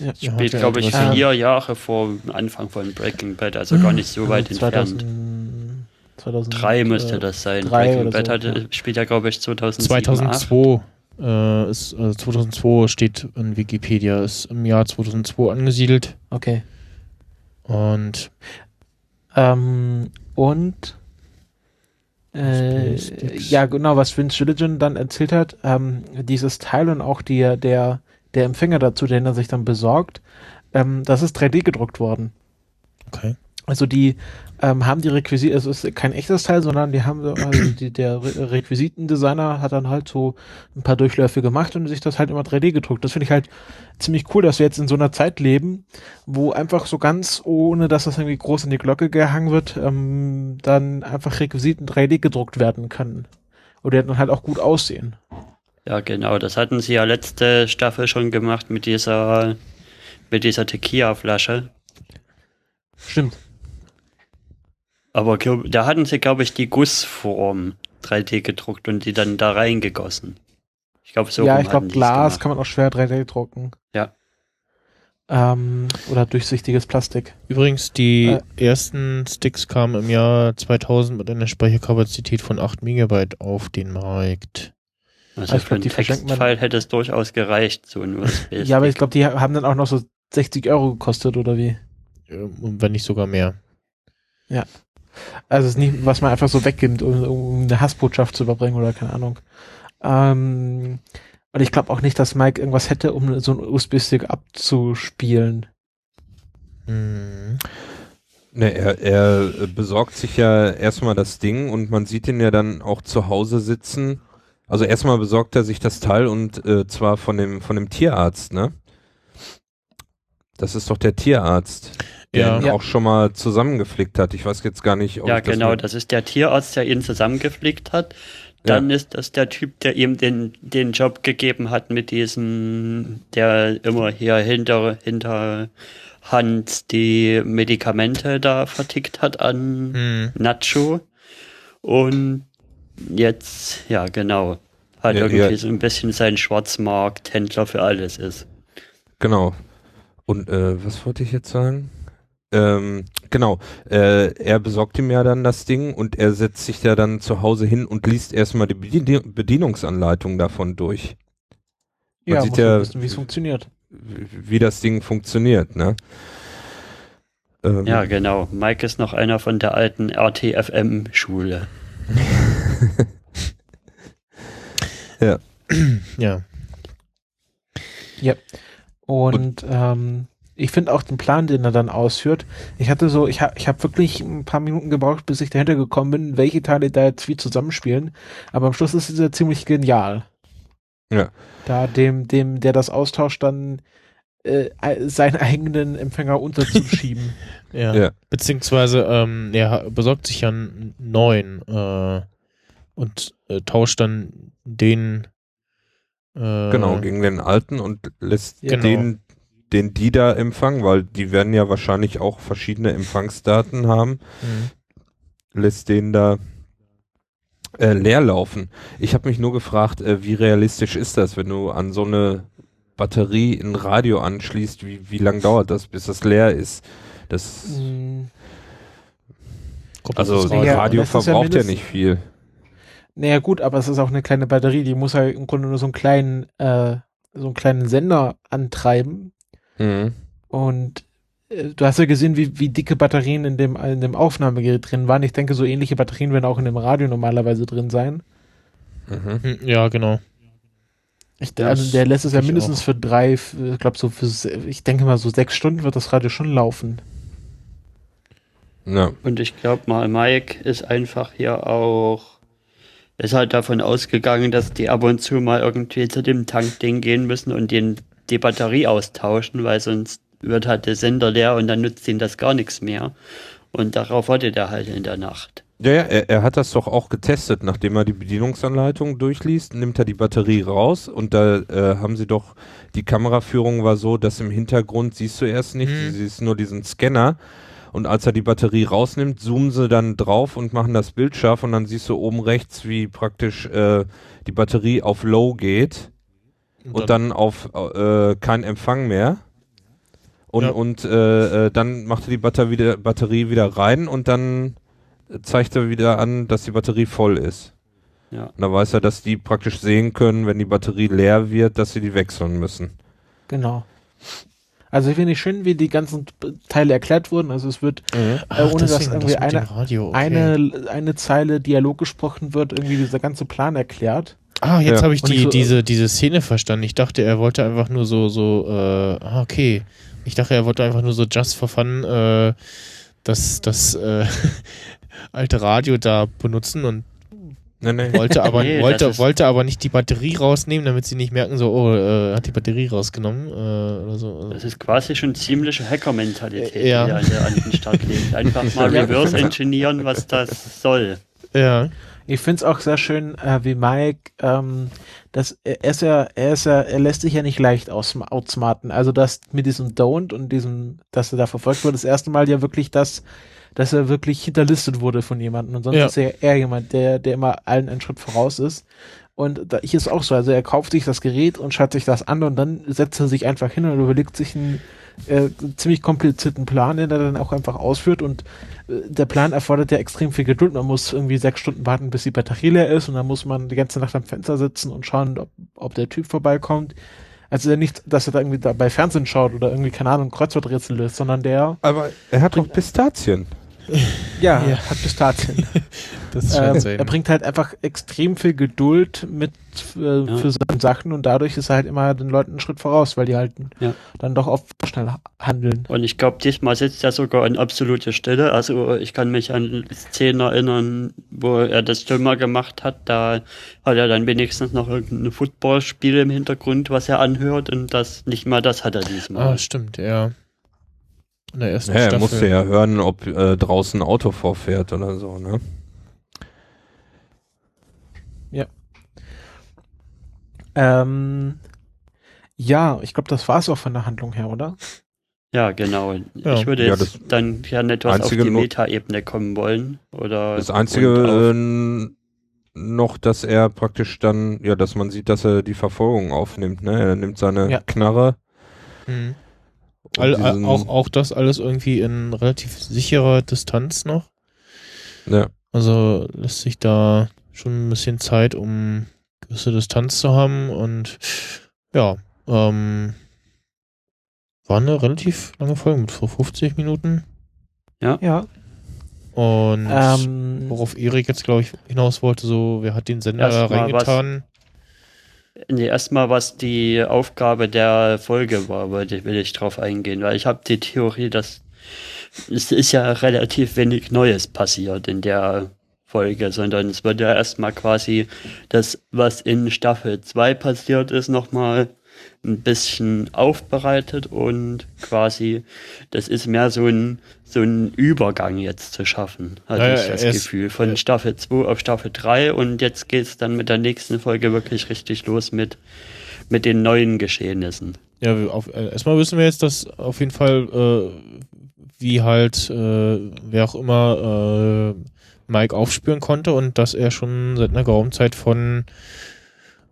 Ja. Spielt, glaube ich, vier Jahre vor Anfang von Breaking Bad, also gar nicht so weit Also entfernt. 2000, 2000, Drei müsste äh, das sein. Breaking Bad so, hatte, ja. spielt ja, glaube ich, 2007, 2002 äh, ist, äh, 2002 steht in Wikipedia, ist im Jahr 2002 angesiedelt Okay. und Ähm, und äh, ja, genau, was Vince Gilligan dann erzählt hat, ähm, dieses Teil und auch die, der, der Empfänger dazu, den er sich dann besorgt, ähm, das ist 3D gedruckt worden. okay. Also die ähm, haben die Requisiten, es ist kein echtes Teil, sondern die haben, so- also die, der Re Requisitendesigner hat dann halt so ein paar Durchläufe gemacht und sich das halt immer 3D gedruckt. Das finde ich halt ziemlich cool, dass wir jetzt in so einer Zeit leben, wo einfach so ganz, ohne dass das irgendwie groß in die Glocke gehangen wird, ähm, dann einfach Requisiten 3D gedruckt werden können. Oder dann halt auch gut aussehen. Ja, genau. Das hatten sie ja letzte Staffel schon gemacht mit dieser, mit dieser Tequila-Flasche. Stimmt. Aber glaub, da hatten sie, glaube ich, die Gussform 3D gedruckt und die dann da reingegossen. Ich glaube, so ja, ich glaube, Glas kann man auch schwer 3D drucken. Ja. Ähm, oder durchsichtiges Plastik. Übrigens, die Äh. ersten Sticks kamen im Jahr 2000 mit einer Speicherkapazität von 8 Megabyte auf den Markt. Also ich für glaub, einen Textfile hätte es durchaus gereicht, so ein USB. Ja, aber ich glaube, die haben dann auch noch so 60 Euro gekostet, oder wie? Ähm, Und wenn nicht sogar mehr. Also es ist nicht, was man einfach so weggibt, um, um eine Hassbotschaft zu überbringen oder keine Ahnung. Ähm, und ich glaube auch nicht, dass Mike irgendwas hätte, um so einen USB-Stick abzuspielen. Mhm. Ne, er, er besorgt sich ja erstmal das Ding und man sieht ihn ja dann auch zu Hause sitzen. Also erstmal besorgt er sich das Teil und äh, zwar von dem von dem Tierarzt, ne? Das ist doch der Tierarzt, der Ja. ihn Ja. auch schon mal zusammengeflickt hat. Ich weiß jetzt gar nicht, ob Ja, ich das genau, mit- das ist der Tierarzt, der ihn zusammengeflickt hat. Dann ist das der Typ, der ihm den, den Job gegeben hat mit diesem, der immer hier hinter, hinter Hand die Medikamente da vertickt hat an Mhm. Nacho. Und jetzt, ja, genau, hat Ja, irgendwie ja. so ein bisschen sein Schwarzmarkt, Händler für alles ist. Genau. Und äh, was wollte ich jetzt sagen? Ähm, genau, äh, er besorgt ihm ja dann das Ding und er setzt sich da dann zu Hause hin und liest erstmal die Bedien Bedienungsanleitung davon durch. Man ja, sieht muss ja- wie es funktioniert. wie wie das Ding funktioniert, ne? Ähm, Ja, genau. Mike ist noch einer von der alten RTFM-Schule. Ja. Und, ähm, ich finde auch den Plan, den er dann ausführt. Ich hatte so, ich habe ich hab wirklich ein paar Minuten gebraucht, bis ich dahinter gekommen bin, welche Teile da jetzt wie zusammenspielen. Aber am Schluss ist es ja ziemlich genial. Ja. Da dem, dem, der das austauscht, dann äh, seinen eigenen Empfänger unterzuschieben. Ja. Ja. Beziehungsweise, ähm, er besorgt sich ja einen neuen äh, und äh, tauscht dann den äh, Genau, gegen den alten und lässt Ja. den, den die da empfangen, weil die werden ja wahrscheinlich auch verschiedene Empfangsdaten haben, Mhm. lässt den da äh, leer laufen. Ich habe mich nur gefragt, äh, wie realistisch ist das, wenn du an so eine Batterie ein Radio anschließt, wie, wie lang dauert das, bis das leer ist? Das, Kommt also das? Ja, Radio ja verbraucht ja mindestens- nicht viel. Naja gut, aber es ist auch eine kleine Batterie, die muss halt im Grunde nur so einen kleinen, äh, so einen kleinen Sender antreiben Mhm. und äh, du hast ja gesehen, wie, wie dicke Batterien in dem, in dem Aufnahmegerät drin waren. Ich denke, so ähnliche Batterien werden auch in dem Radio normalerweise drin sein. Mhm. Hm, Ja, genau. Ich, also der lässt es ja mindestens auch. für drei, ich glaube so für, ich denke mal so sechs Stunden wird das Radio schon laufen. Ja. Und ich glaube mal, Mike ist einfach hier auch, ist halt davon ausgegangen, dass die ab und zu mal irgendwie zu dem Tankding gehen müssen und den, die Batterie austauschen, weil sonst wird halt der Sender leer und dann nützt ihnen das gar nichts mehr. Und darauf wartet er halt in der Nacht. Ja, ja, er, er hat das doch auch getestet, nachdem er die Bedienungsanleitung durchliest, nimmt er die Batterie raus und da äh, haben sie doch, die Kameraführung war so, dass im Hintergrund siehst du erst nicht, Mhm. du siehst nur diesen Scanner und als er die Batterie rausnimmt, zoomen sie dann drauf und machen das Bild scharf und dann siehst du oben rechts, wie praktisch äh, die Batterie auf Low geht und dann auf äh, kein Empfang mehr. Und, Ja. und äh, äh, dann macht er die Batter wieder, Batterie wieder rein und dann zeigt er wieder an, dass die Batterie voll ist. Ja. Und da weiß er, dass die praktisch sehen können, wenn die Batterie leer wird, dass sie die wechseln müssen. Genau. Also ich finde ich schön, wie die ganzen Teile erklärt wurden. Also es wird Ach, ohne dass deswegen, irgendwie dem eine- Radio, okay. eine, eine Zeile Dialog gesprochen wird, irgendwie dieser ganze Plan erklärt. Ah, jetzt Ja. habe ich die, ich so- diese, diese Szene verstanden. Ich dachte, er wollte einfach nur so, so, äh, ah, okay. Ich dachte, er wollte einfach nur so just for fun äh, das, das äh, alte Radio da benutzen und Nee, nee. wollte aber, Nee, wollte, wollte aber nicht die Batterie rausnehmen, damit sie nicht merken, so, oh, äh, hat die Batterie rausgenommen äh, oder so. Das ist quasi schon ziemliche Hacker-Mentalität, Äh, ja. die an den Start legt. Einfach mal Ja. reverse engineeren, was das soll. Ja, Ich finde es auch sehr schön, äh, wie Mike, ähm, dass er ist ja, er ist ja, er lässt sich ja nicht leicht aus, outsmarten. Also das mit diesem Don't und diesem, dass er da verfolgt wurde, das erste Mal ja wirklich das, dass er wirklich hinterlistet wurde von jemandem. Und sonst Ja. ist er eher jemand, der, der immer allen einen Schritt voraus ist. Und da, hier ist auch so, also er kauft sich das Gerät und schaut sich das an und dann setzt er sich einfach hin und überlegt sich einen äh, ziemlich komplizierten Plan, den er dann auch einfach ausführt und äh, der Plan erfordert ja extrem viel Geduld. Man muss irgendwie sechs Stunden warten, bis die Batterie leer ist und dann muss man die ganze Nacht am Fenster sitzen und schauen, ob, ob der Typ vorbeikommt. Also nicht, dass er da irgendwie dabei Fernsehen schaut oder irgendwie, keine Ahnung, Kreuzworträtsel löst, sondern der, Aber er hat doch Pistazien. ja, Ja. hat Pistazien. das ähm, scheint so er bringt halt einfach extrem viel Geduld mit äh, Ja. für seine Sachen und dadurch ist er halt immer den Leuten einen Schritt voraus, weil die halt Ja. dann doch oft schnell ha- handeln. Und ich glaube, diesmal sitzt er sogar in absolute Stille. Also ich kann mich an Szenen erinnern, wo er das schon mal gemacht hat. Da hat er dann wenigstens noch irgendein Footballspiel im Hintergrund, was er anhört. Und das nicht mal das hat er diesmal. Ah, stimmt, ja. In der ersten Ja, er Staffel. musste ja hören, ob äh, draußen ein Auto vorfährt oder so, ne? Ähm, ja, ich glaube, das war es auch von der Handlung her, oder? Ja, genau. Ja. Ich würde Ja, jetzt das dann gerne etwas auf die Metaebene kommen wollen. Oder Das Einzige ähm, noch, dass er praktisch dann, ja, dass man sieht, dass er die Verfolgung aufnimmt, ne? Er nimmt seine Ja. Knarre. Mhm. All, auch, auch das alles irgendwie in relativ sicherer Distanz noch. Ja. Also lässt sich da schon ein bisschen Zeit, um gewisse Distanz zu haben und ja, ähm, war eine relativ lange Folge mit so 50 Minuten Ja. und Ähm, worauf Erik jetzt glaube ich hinaus wollte, so wer hat den Sender da reingetan? Nee, erstmal, was die Aufgabe der Folge war, wollte ich, will ich drauf eingehen, weil ich habe die Theorie, dass es ist ja relativ wenig Neues passiert in der Folge, sondern es wird ja erstmal quasi das, was in Staffel 2 passiert ist, nochmal ein bisschen aufbereitet und quasi, das ist mehr so ein, so ein Übergang jetzt zu schaffen, hatte Naja, ich das ist- Gefühl. Von Staffel 2 auf Staffel 3 und jetzt geht's dann mit der nächsten Folge wirklich richtig los mit, mit den neuen Geschehnissen. Ja, auf, äh, erstmal wissen wir jetzt, dass auf jeden Fall, äh, wie halt, äh, wer auch immer äh, Mike aufspüren konnte und dass er schon seit einer geraumen Zeit von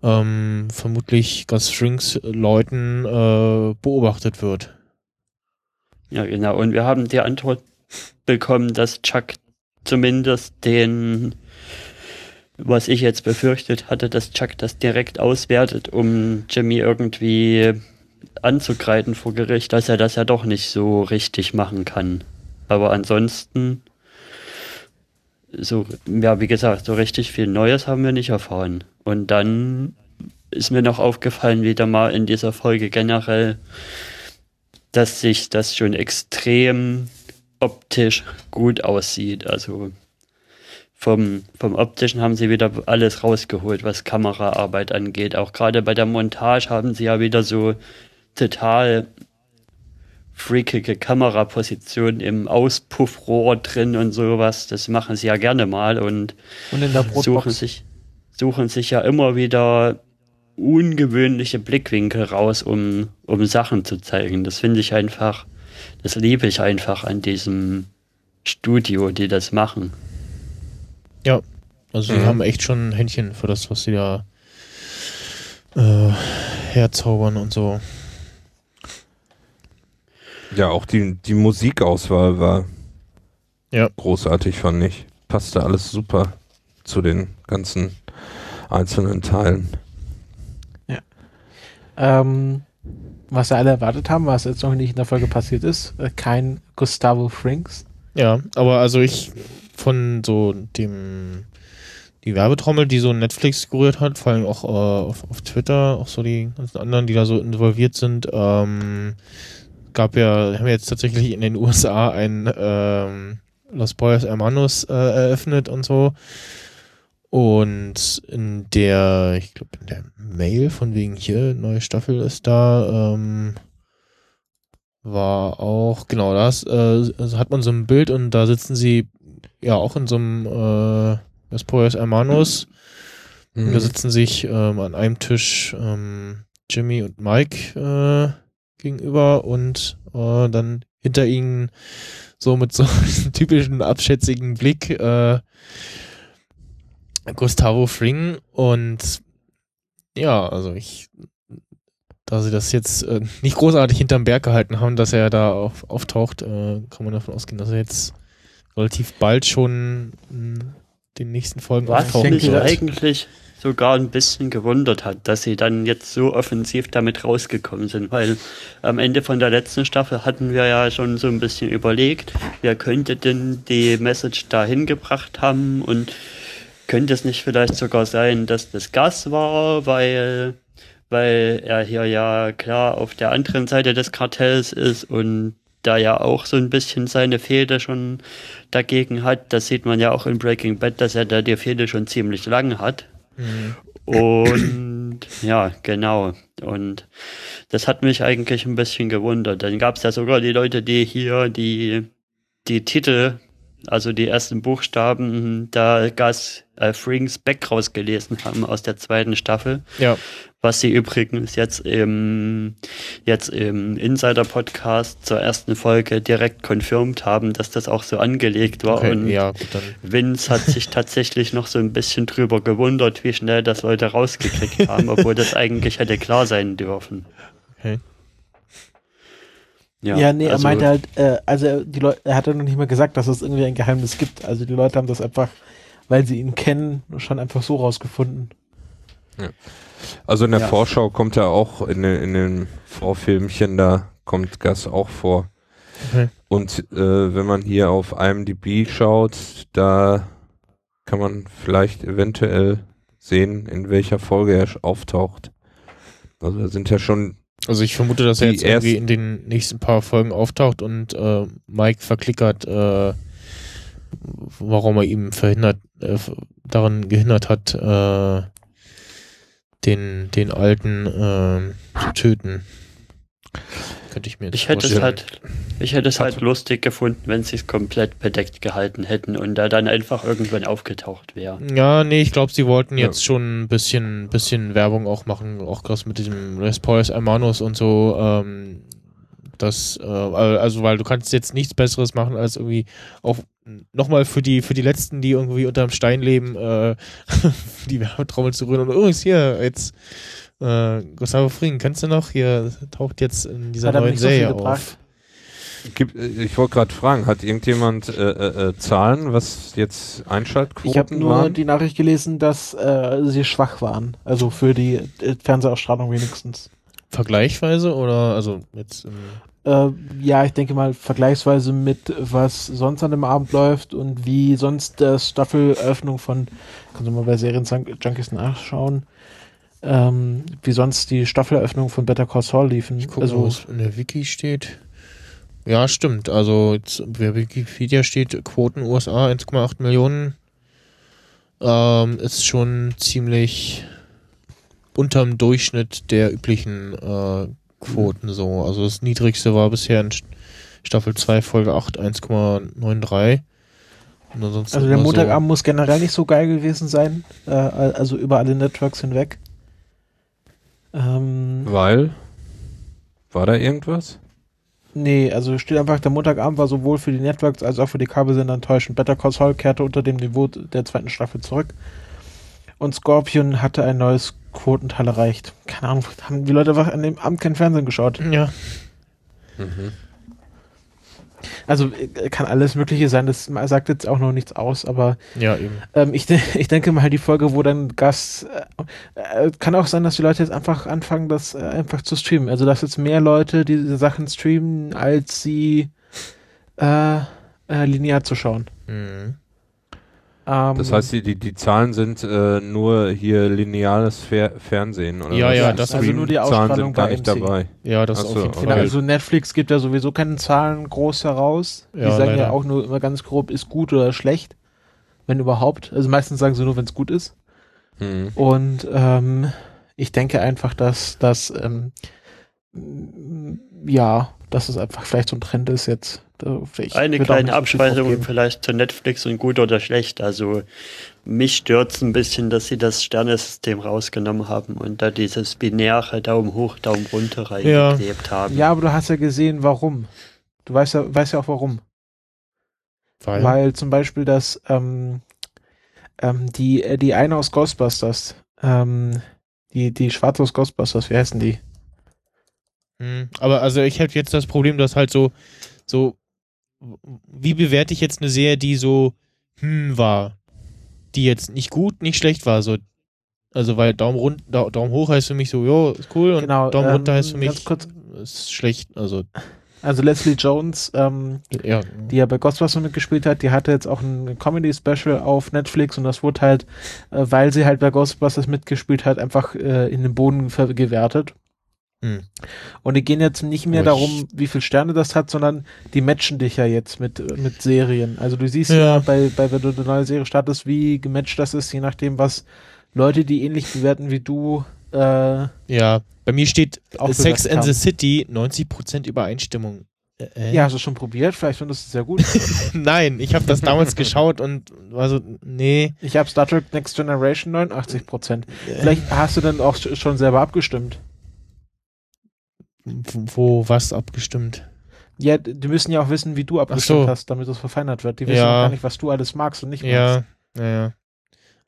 ähm, vermutlich Gus Strings Leuten äh, beobachtet wird. Ja, genau. Und wir haben die Antwort bekommen, dass Chuck zumindest den, was ich jetzt befürchtet hatte, dass Chuck das direkt auswertet, um Jimmy irgendwie anzugreifen vor Gericht, dass er das ja doch nicht so richtig machen kann. Aber ansonsten, so, ja, wie gesagt, so richtig viel Neues haben wir nicht erfahren. Und dann ist mir noch aufgefallen, wieder mal in dieser Folge generell, dass sich das schon extrem optisch gut aussieht. Also vom, vom optischen haben sie wieder alles rausgeholt, was Kameraarbeit angeht. Auch gerade bei der Montage haben sie ja wieder so total freakige Kamerapositionen im Auspuffrohr drin und sowas. Das machen sie ja gerne mal und, Und suchen sich, suchen sich ja immer wieder ungewöhnliche Blickwinkel raus, um, um Sachen zu zeigen. Das finde ich einfach, das liebe ich einfach an diesem Studio, die das machen. Also die Mhm. haben echt schon ein Händchen für das, was sie da äh, herzaubern und so. Ja, auch die, die Musikauswahl war Ja. großartig, fand ich. Passte alles super zu den ganzen einzelnen Teilen. Ähm, was wir alle erwartet haben, was jetzt noch nicht in der Folge passiert ist, äh, kein Gustavo Frinks. Ja, aber also ich von so dem die Werbetrommel, die so Netflix gerührt hat, vor allem auch äh, auf, auf Twitter, auch so die ganzen anderen, die da so involviert sind, ähm, gab ja, haben wir jetzt tatsächlich in den USA ein ähm, Los Boyos Hermanos äh, eröffnet und so. Und in der, ich glaube, in der Mail von wegen hier, neue Staffel ist da, ähm, war auch, genau das, äh, also hat man so ein Bild und da sitzen sie ja auch in so einem äh, Hermanos und Mhm. da sitzen sich ähm, an einem Tisch ähm, Jimmy und Mike äh, gegenüber und äh, dann hinter ihnen so mit so einem typischen abschätzigen Blick äh, Gustavo Fring und ja, also ich da sie das jetzt äh, nicht großartig hinterm Berg gehalten haben, dass er da auf, auftaucht, äh, kann man davon ausgehen, dass er jetzt relativ bald schon in den nächsten Folgen Was auftauchen mich eigentlich sogar ein bisschen gewundert hat, dass sie dann jetzt so offensiv damit rausgekommen sind, weil am Ende von der letzten Staffel hatten wir ja schon so ein bisschen überlegt, wer könnte denn die Message dahin gebracht haben und könnte es nicht vielleicht sogar sein, dass das Gas war, weil, weil er hier ja klar auf der anderen Seite des Kartells ist und da ja auch so ein bisschen seine Fehde schon dagegen hat. Das sieht man ja auch in Breaking Bad, dass er da die Fehde schon ziemlich lang hat. Mhm. Und ja, genau. Und das hat mich eigentlich ein bisschen gewundert. Dann gab es ja sogar die Leute, die hier die, die Titel, also die ersten Buchstaben, da Gas äh, Frings Back rausgelesen haben aus der zweiten Staffel. Ja, Was sie übrigens jetzt im, jetzt im Insider-Podcast zur ersten Folge direkt confirmed haben, dass das auch so angelegt war. okay, und ja, gut, dann Vince hat sich tatsächlich noch so ein bisschen drüber gewundert, wie schnell das Leute rausgekriegt haben, obwohl das eigentlich hätte klar sein dürfen. Okay. Ja, nee, er also- meinte halt, äh, also er- die Leute, er hat ja noch nicht mal gesagt, dass es irgendwie ein Geheimnis gibt. Also die Leute haben das einfach, weil sie ihn kennen, schon einfach so rausgefunden. Also in der Ja. Vorschau kommt er auch in, den- in den Vorfilmchen, da kommt Gas auch vor. Okay. Und äh, wenn man hier auf IMDb schaut, da kann man vielleicht eventuell sehen, in welcher Folge er auftaucht. Also da sind ja schon, Also ich vermute, dass er jetzt irgendwie in den nächsten paar Folgen auftaucht und äh, Mike verklickert, äh, warum er ihm verhindert, äh, daran gehindert hat, äh, den, den Alten äh, zu töten. Könnte ich mir jetzt Ich hätte es vorstellen. halt, ich hätte es halt lustig gefunden, wenn sie es komplett bedeckt gehalten hätten und da dann einfach irgendwann aufgetaucht wäre. Ja, nee, ich glaube, sie wollten Ja. jetzt schon ein bisschen, bisschen Werbung auch machen, auch gerade mit diesem Les Poyos Hermanos und so. Ähm, das, äh, also, weil du kannst jetzt nichts Besseres machen, als irgendwie auch nochmal für die, für die Letzten, die irgendwie unterm Stein leben, äh, die Werbetrommel zu rühren. Und übrigens hier, jetzt, äh, Gustavo Fring, kennst du noch? Hier taucht jetzt in dieser neuen so Serie auf. gibt, äh, ich wollte gerade fragen, hat irgendjemand äh, äh, äh, Zahlen, was jetzt Einschaltquoten Ich habe nur waren? die Nachricht gelesen, dass äh, sie schwach waren. Also für die äh, Fernsehausstrahlung wenigstens. vergleichsweise oder also jetzt Äh, ja, ich denke mal vergleichsweise mit was sonst an dem Abend läuft und wie sonst das Staffelöffnung von, kannst du mal bei Serien Junkies nachschauen, ähm, wie sonst die Staffeleröffnung von Better Call Saul liefen. Ich gucke, also, was in der Wiki steht. Ja, stimmt. Also jetzt, bei Wikipedia steht Quoten USA 1,8 Millionen. Ähm, ist schon ziemlich unterm Durchschnitt der üblichen äh, Quoten so. Also das niedrigste war bisher in St- Staffel 2 Folge 8 1,93. Und ansonsten also der Montagabend muss generell nicht so geil gewesen sein, äh, also über alle Networks hinweg. Ähm, Weil? War da irgendwas? Nee, also steht einfach, der Montagabend war sowohl für die Networks als auch für die Kabelsender enttäuschend. Better Call Saul kehrte unter dem Niveau der zweiten Staffel zurück. Und Scorpion hatte ein neues Quotenteil erreicht. Keine Ahnung, haben die Leute einfach an dem Abend kein Fernsehen geschaut. Ja. Mhm. Also äh, kann alles Mögliche sein, das sagt jetzt auch noch nichts aus, aber Ja, eben. ähm, ich, de ich denke mal, die Folge, wo dann Gast, äh, äh, kann auch sein, dass die Leute jetzt einfach anfangen, das äh, einfach zu streamen. Also, dass jetzt mehr Leute diese Sachen streamen, als sie äh, äh, linear zu schauen. Mhm. Ähm, Das heißt, die, die, die Zahlen sind äh, nur hier lineales Fer Fernsehen oder Ja, was? ja, Die das- also nur die Ausstrahlung sind gar nicht MC. dabei. Ja, das auf so, jeden also Netflix gibt ja sowieso keine Zahlen groß heraus. Die Ja, sagen ja leider. auch nur immer ganz grob, ist gut oder schlecht. Wenn überhaupt. Also meistens sagen sie nur, wenn es gut ist. Mhm. Und ähm, ich denke einfach, dass das ähm, ja, dass es einfach vielleicht so ein Trend ist jetzt. Eine kleine geben. vielleicht zu Netflix und gut oder schlecht. Also mich stört's ein bisschen, dass sie das Sternesystem rausgenommen haben und da dieses binäre Daumen hoch, Daumen runter reingeklebt haben. Ja, aber du hast ja gesehen, warum. Du weißt ja, weißt ja auch warum. Weil, Weil zum Beispiel das, ähm, ähm, die, äh, die eine aus Ghostbusters, ähm, die, die schwarze aus Ghostbusters, wie heißen die? Hm, Aber also ich habe jetzt das Problem, dass halt so, so, wie bewerte ich jetzt eine Serie, die so, hm, war, die jetzt nicht gut, nicht schlecht war, so. Also weil Daumen rund, Dau- Daumen hoch heißt für mich so, jo, ist cool und Genau, Daumen ähm, runter heißt für mich, kurz. ist schlecht, also, Also Leslie Jones, ähm, ja. die ja bei Ghostbusters mitgespielt hat, die hatte jetzt auch ein Comedy-Special auf Netflix und das wurde halt, äh, weil sie halt bei Ghostbusters mitgespielt hat, einfach äh, in den Boden gewertet. Hm. Und die gehen jetzt nicht mehr darum, wie viel Sterne das hat, sondern die matchen dich ja jetzt mit, äh, mit Serien. Also du siehst ja, Ja. bei, bei, wenn du eine neue Serie startest, wie gematcht das ist, je nachdem, was Leute, die ähnlich bewerten wie du, äh, Ja, bei mir steht Auch äh, Sex and the. City, 90% Übereinstimmung. Äh, äh? ja, hast du schon probiert? Vielleicht findest du es sehr gut. Nein, ich habe das damals geschaut und war so, nee. Ich habe Star Trek Next Generation 89 Prozent. Vielleicht hast du dann auch sch- schon selber abgestimmt. Wo was abgestimmt? Ja, die müssen ja auch wissen, wie du abgestimmt so. hast, damit es verfeinert wird. Die wissen Ja. gar nicht, was du alles magst und nicht magst. Ja, ja, ja.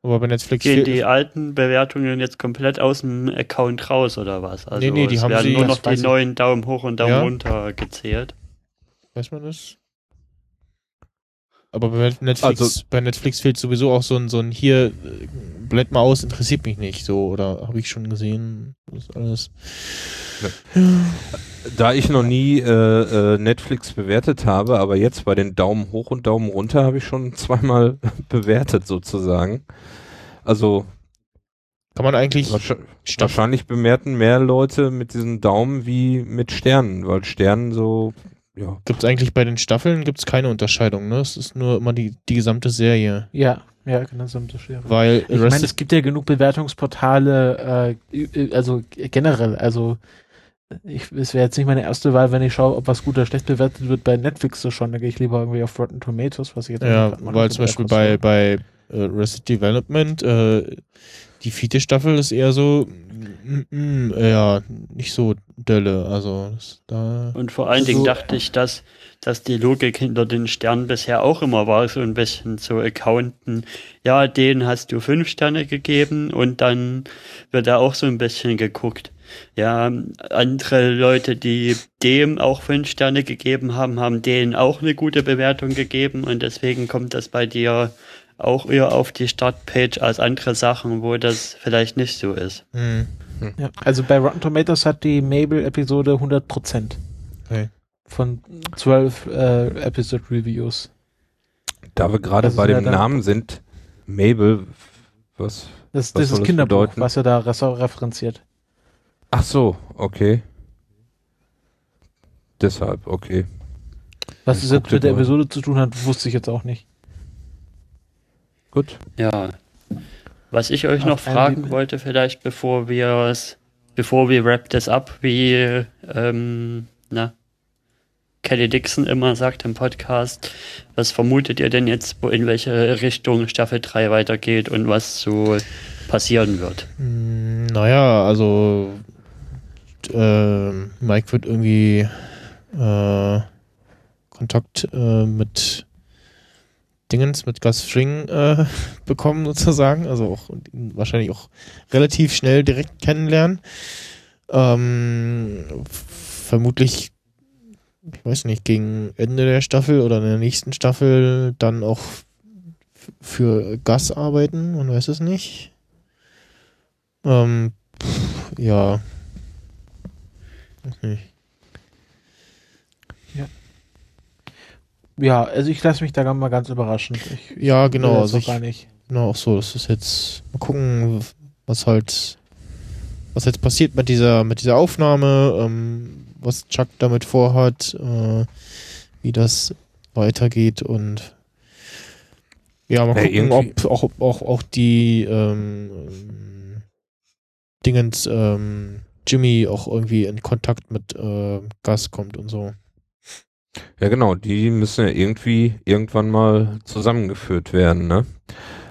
Aber bei Netflix Gehen die alten Bewertungen jetzt komplett aus dem Account raus oder was? Also Nee, nee, die es haben werden sie- nur noch das die neuen Daumen hoch und Daumen Ja. runter gezählt. Weiß man das? Aber bei Netflix, Also- bei Netflix fehlt sowieso auch so ein, so ein hier, äh, blend mal aus, interessiert mich nicht, so, oder habe ich schon gesehen, das alles. Da ich noch nie äh, äh, Netflix bewertet habe, aber jetzt bei den Daumen hoch und Daumen runter habe ich schon zweimal bewertet sozusagen. Also Kann man eigentlich wahrsch- Staffel, wahrscheinlich bemerken mehr Leute mit diesen Daumen wie mit Sternen, weil Sternen so, ja. gibt's eigentlich bei den Staffeln gibt's keine Unterscheidung, ne? Es ist nur immer die, die gesamte Serie. Ja, ja, genau das schwer. Weil Ich meine, es gibt ja genug Bewertungsportale, äh, also generell, also ich, es wäre jetzt nicht meine erste Wahl, wenn ich schaue, ob was gut oder schlecht bewertet wird bei Netflix so schon, da gehe ich lieber irgendwie auf Rotten Tomatoes, was ich jetzt Ja, weil zum Beispiel bei, bei äh, Arrested Development, äh, die vierte Staffel ist eher so, ja, nicht so Dölle, also da, Und vor allen Also- Dingen dachte ich, dass, dass die Logik hinter den Sternen bisher auch immer war, so ein bisschen zu accounten. Ja, denen hast du fünf Sterne gegeben und dann wird da auch so ein bisschen geguckt. Ja, andere Leute, die dem auch fünf Sterne gegeben haben, haben denen auch eine gute Bewertung gegeben und deswegen kommt das bei dir auch eher auf die Startpage als andere Sachen, wo das vielleicht nicht so ist. hm. Ja, also bei Rotten Tomatoes hat die Mabel-Episode 100% Okay. von 12 äh, Episode-Reviews. Da wir gerade Das ist bei ja dem dann- Namen sind, Mabel, was? Das, Was das soll ist das Kinderbuch, bedeuten? was er da referenziert. Ach so, okay. Deshalb, okay. Was dir mit der mal. Episode zu tun hat, wusste ich jetzt auch nicht. Gut. Ja. Was ich euch Auf noch fragen wollte, vielleicht bevor wir es, bevor wir wrap das ab, wie ähm, na, Kelly Dixon immer sagt im Podcast, was vermutet ihr denn jetzt, wo in welche Richtung Staffel 3 weitergeht und was so passieren wird? Hm, Naja, also äh, Mike wird irgendwie äh, Kontakt äh, mit Dingens, mit Gus Fring äh, bekommen sozusagen, also auch wahrscheinlich auch relativ schnell direkt kennenlernen. Ähm, vermutlich, ich weiß nicht, gegen Ende der Staffel oder in der nächsten Staffel dann auch für Gus arbeiten, man weiß es nicht. Ähm, pff, ja. Nicht. Ja, also ich lasse mich da mal ganz überraschen. Ich, ich Ja, genau, also ich- gar nicht. Genau, auch so. Das ist jetzt, mal gucken, was halt, was jetzt passiert mit dieser, mit dieser Aufnahme, ähm, was Chuck damit vorhat, äh, wie das weitergeht und ja, mal Ja, gucken, irgendwie- ob auch, auch, auch die ähm, Dingens ähm, Jimmy auch irgendwie in Kontakt mit äh, Gus kommt und so. Ja, genau, die müssen ja irgendwie irgendwann mal zusammengeführt werden, ne?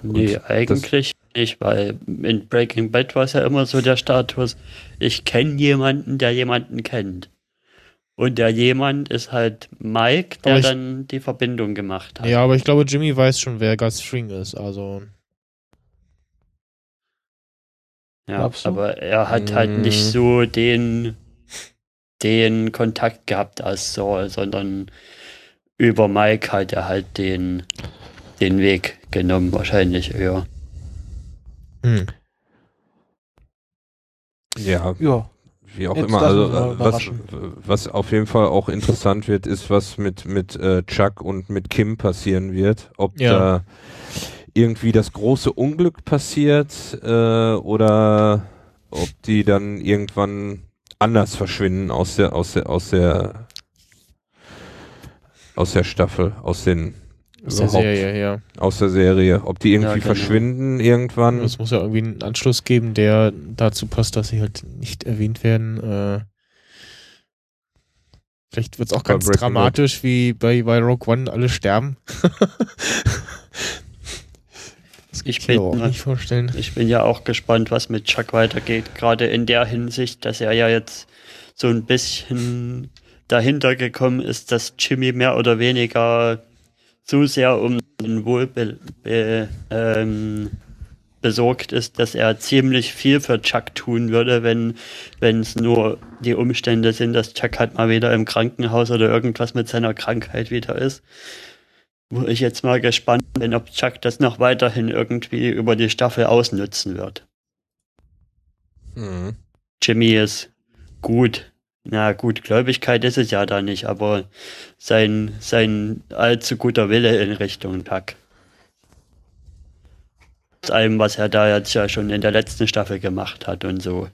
Nee, Und eigentlich nicht, weil in Breaking Bad war es ja immer so der Status, ich kenne jemanden, der jemanden kennt. Und der jemand ist halt Mike, der ich- dann die Verbindung gemacht hat. Ja, aber ich glaube, Jimmy weiß schon, wer Gus Fring ist, also. Ja, aber er hat halt Mm. nicht so den, den Kontakt gehabt als Saul, sondern über Mike hat er halt den, den Weg genommen, wahrscheinlich eher. Hm. Ja, Ja, wie auch Jetzt immer. Also was, was auf jeden Fall auch interessant wird, ist, was mit, mit äh, Chuck und mit Kim passieren wird. Ob Ja. da irgendwie das große Unglück passiert äh, oder ob die dann irgendwann anders verschwinden aus der, aus der, aus der aus der Staffel, aus den Aus der Serie, ja. aus der Serie. Ob die irgendwie Ja, genau. verschwinden irgendwann. Es muss ja irgendwie einen Anschluss geben, der dazu passt, dass sie halt nicht erwähnt werden. Äh, vielleicht wird es auch Bei ganz Breaking dramatisch, wie bei, bei Rogue One alle sterben. Ich bin- auch nicht vorstellen. Ich bin ja auch gespannt, was mit Chuck weitergeht. Gerade in der Hinsicht, dass er ja jetzt so ein bisschen dahinter gekommen ist, dass Jimmy mehr oder weniger so sehr um sein Wohl be, be, ähm, besorgt ist, dass er ziemlich viel für Chuck tun würde, wenn wenn es nur die Umstände sind, dass Chuck halt mal wieder im Krankenhaus oder irgendwas mit seiner Krankheit wieder ist. Wo ich jetzt mal gespannt bin, ob Chuck das noch weiterhin irgendwie über die Staffel ausnutzen wird. Mhm. Jimmy ist gut. Na gut, Gläubigkeit ist es ja da nicht, aber sein, sein allzu guter Wille in Richtung Chuck. Aus allem, was er da jetzt ja schon in der letzten Staffel gemacht hat und so.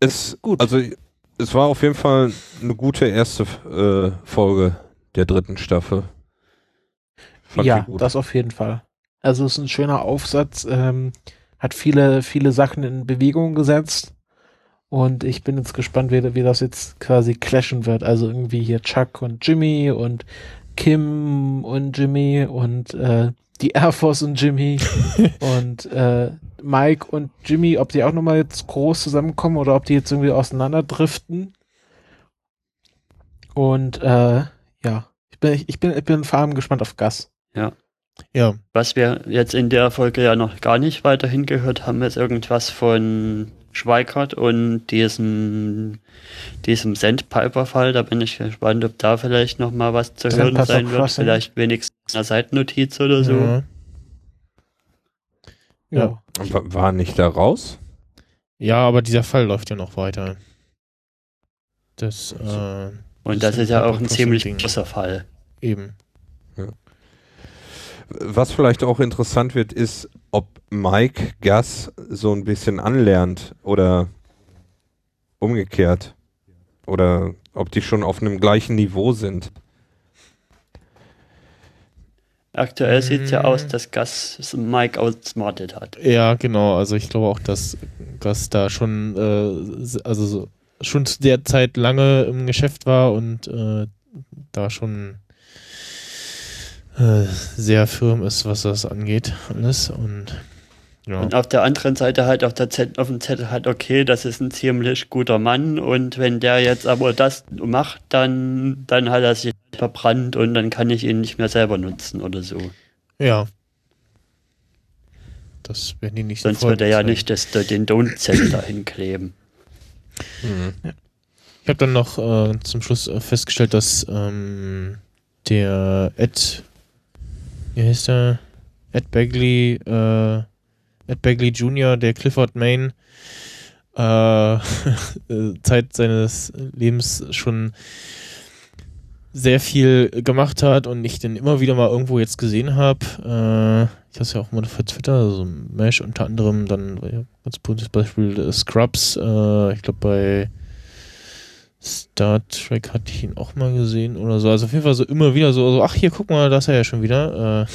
Es, Gut. Also es war auf jeden Fall eine gute erste äh, Folge der dritten Staffel. Fand ja das auf jeden Fall. Also es ist ein schöner Aufsatz, ähm, hat viele, viele Sachen in Bewegung gesetzt. Und ich bin jetzt gespannt, wie, wie das jetzt quasi clashen wird. Also irgendwie hier Chuck und Jimmy und Kim und Jimmy und äh, die Air Force und Jimmy und äh, Mike und Jimmy, ob die auch nochmal jetzt groß zusammenkommen oder ob die jetzt irgendwie auseinanderdriften. Und äh, ja, ich bin, ich bin, ich bin vor allem gespannt auf Gas. Ja, Was wir jetzt in der Folge ja noch gar nicht weiterhin gehört haben, ist irgendwas von Schweikart und diesem, diesem Sandpiper-Fall. Da bin ich gespannt, ob da vielleicht noch mal was zu hören sein wird. Vielleicht wenigstens eine Seitennotiz oder so. ja. Ja. War, war nicht da raus? Ja, aber dieser Fall läuft ja noch weiter. Das, äh, Und Das das ist ja auch ein ziemlich großer Fall. eben. Was vielleicht auch interessant wird, ist, ob Mike Gus so ein bisschen anlernt oder umgekehrt. Oder ob die schon auf einem gleichen Niveau sind. Aktuell sieht es ja aus, dass Gus Mike outsmartet hat. Ja, genau. Also ich glaube auch, dass Gus da schon, äh, also so, schon zu der Zeit lange im Geschäft war und äh, da schon äh, sehr firm ist, was das angeht, alles. Und ja. Und auf der anderen Seite halt auf, der Zettel, auf dem Zettel halt, okay, das ist ein ziemlich guter Mann und wenn der jetzt aber das macht, dann, dann hat er sich verbrannt und dann kann ich ihn nicht mehr selber nutzen oder so. Ja. Das werden die nicht Sonst wird er ja nicht das, den Don't-Zettel dahin kleben. Ich habe dann noch äh, zum Schluss äh, festgestellt, dass ähm, der Ed, wie heißt der? Ed Bagley, äh, Ed Bagley Jr., der Clifford Main, äh, Zeit seines Lebens schon sehr viel gemacht hat und ich den immer wieder mal irgendwo jetzt gesehen habe. Äh, ich habe es ja auch mal für Twitter, also Mesh unter anderem, dann ganz gutes Beispiel äh, Scrubs, äh, ich glaube bei Star Trek hatte ich ihn auch mal gesehen oder so. Also auf jeden Fall so immer wieder so, so ach hier, guck mal, da ist er ja schon wieder.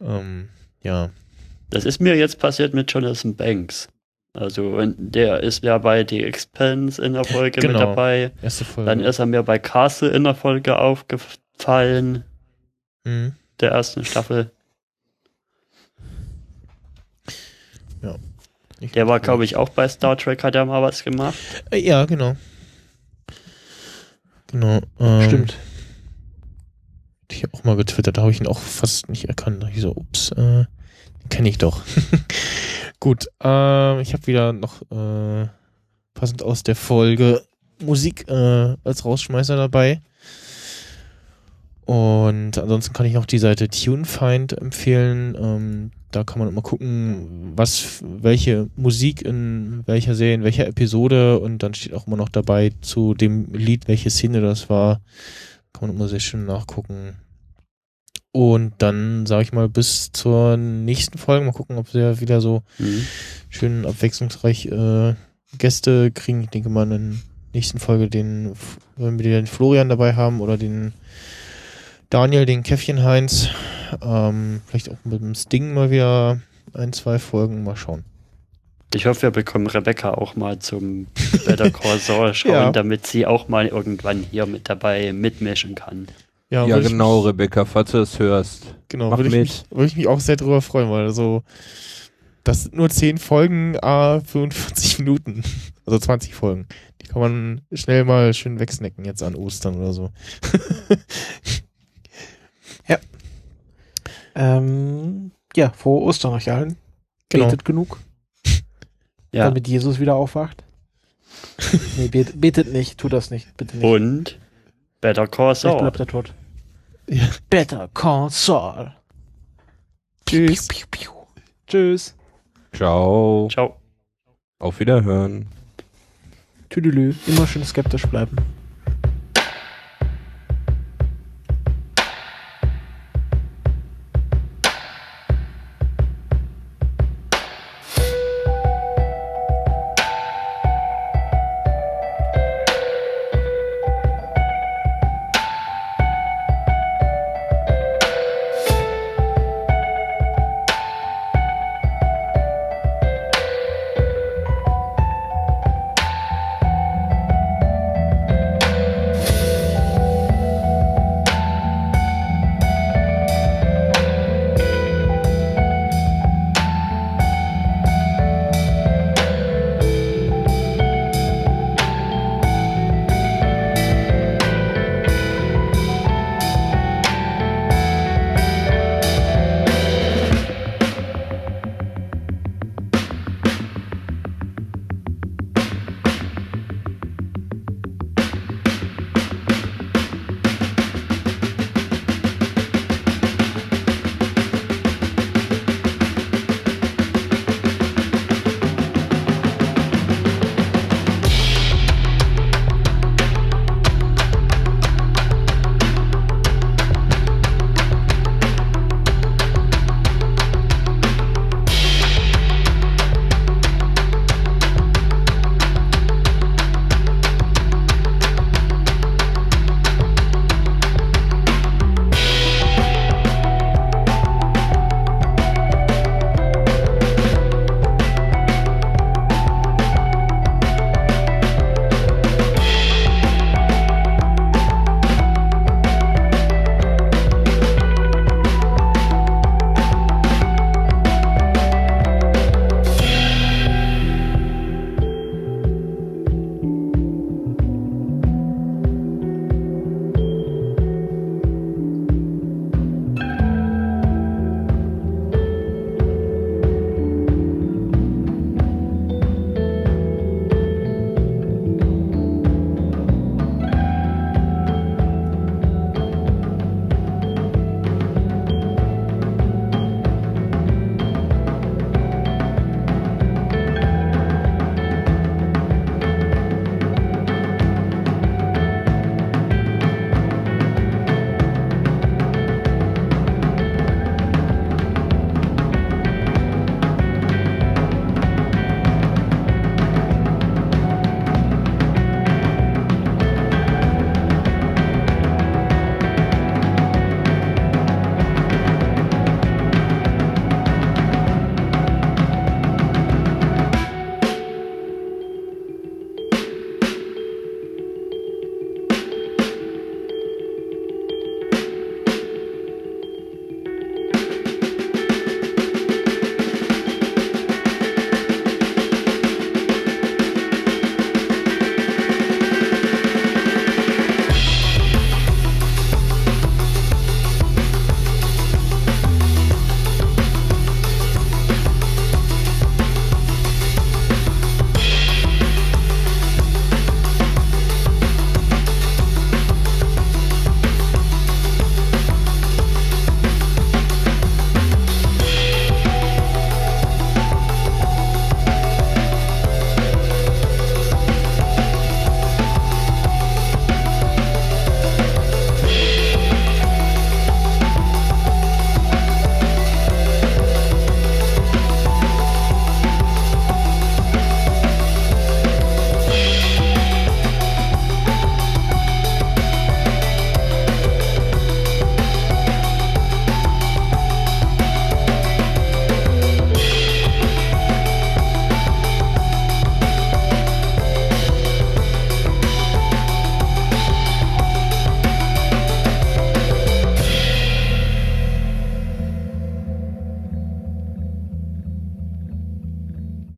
Äh, ähm, ja. Das ist mir jetzt passiert mit Jonathan Banks. Also, und der ist ja bei The Expense in der Folge Genau. mit dabei. Erste Folge. Dann ist er mir bei Castle in der Folge aufgefallen, Mhm. der ersten Staffel. Ich- Der war, glaube ich, auch bei Star Trek, hat er mal was gemacht. Äh, ja, genau. Genau. Ähm, Stimmt. Ich habe auch mal getwittert, da habe ich ihn auch fast nicht erkannt. Da ich so, ups, äh, kenne ich doch. Gut, ähm, ich habe wieder noch äh, passend aus der Folge Musik äh, als Rausschmeißer dabei. Und ansonsten kann ich noch die Seite TuneFind empfehlen. Ähm, da kann man immer gucken, was, welche Musik in welcher Serie, in welcher Episode und dann steht auch immer noch dabei zu dem Lied, welche Szene das war. Kann man immer sehr schön nachgucken. Und dann sage ich mal bis zur nächsten Folge. Mal gucken, ob wir wieder so Mhm. schön abwechslungsreich äh, Gäste kriegen. Ich denke mal in der nächsten Folge den, wenn wir den Florian dabei haben oder den Daniel, den Käffchen Heinz. Ähm, vielleicht auch mit dem Sting mal wieder ein, zwei Folgen. Mal schauen. Ich hoffe, wir bekommen Rebecca auch mal zum Better Call Saul schauen, Ja. damit sie auch mal irgendwann hier mit dabei mitmischen kann. Ja, ich genau, Mich, Rebecca, falls du es hörst. genau, mach würde ich, mit. mich, würde ich mich auch sehr drüber freuen, weil so, das sind nur 10 Folgen, a 45 Minuten. Also 20 Folgen. Die kann man schnell mal schön wegsnacken jetzt an Ostern oder so. Ähm, ja, frohe Ostern euch allen. Genau. Betet genug, Ja. damit Jesus wieder aufwacht. nee, bet, betet nicht, tut das nicht, bitte nicht. Und Better Call Vielleicht Saul. bleibt er tot. Ja. Better Call Saul. Tschüss. Piu, piu, piu. Tschüss. Ciao. Ciao. Auf Wiederhören. Tüdelü. Immer schön skeptisch bleiben.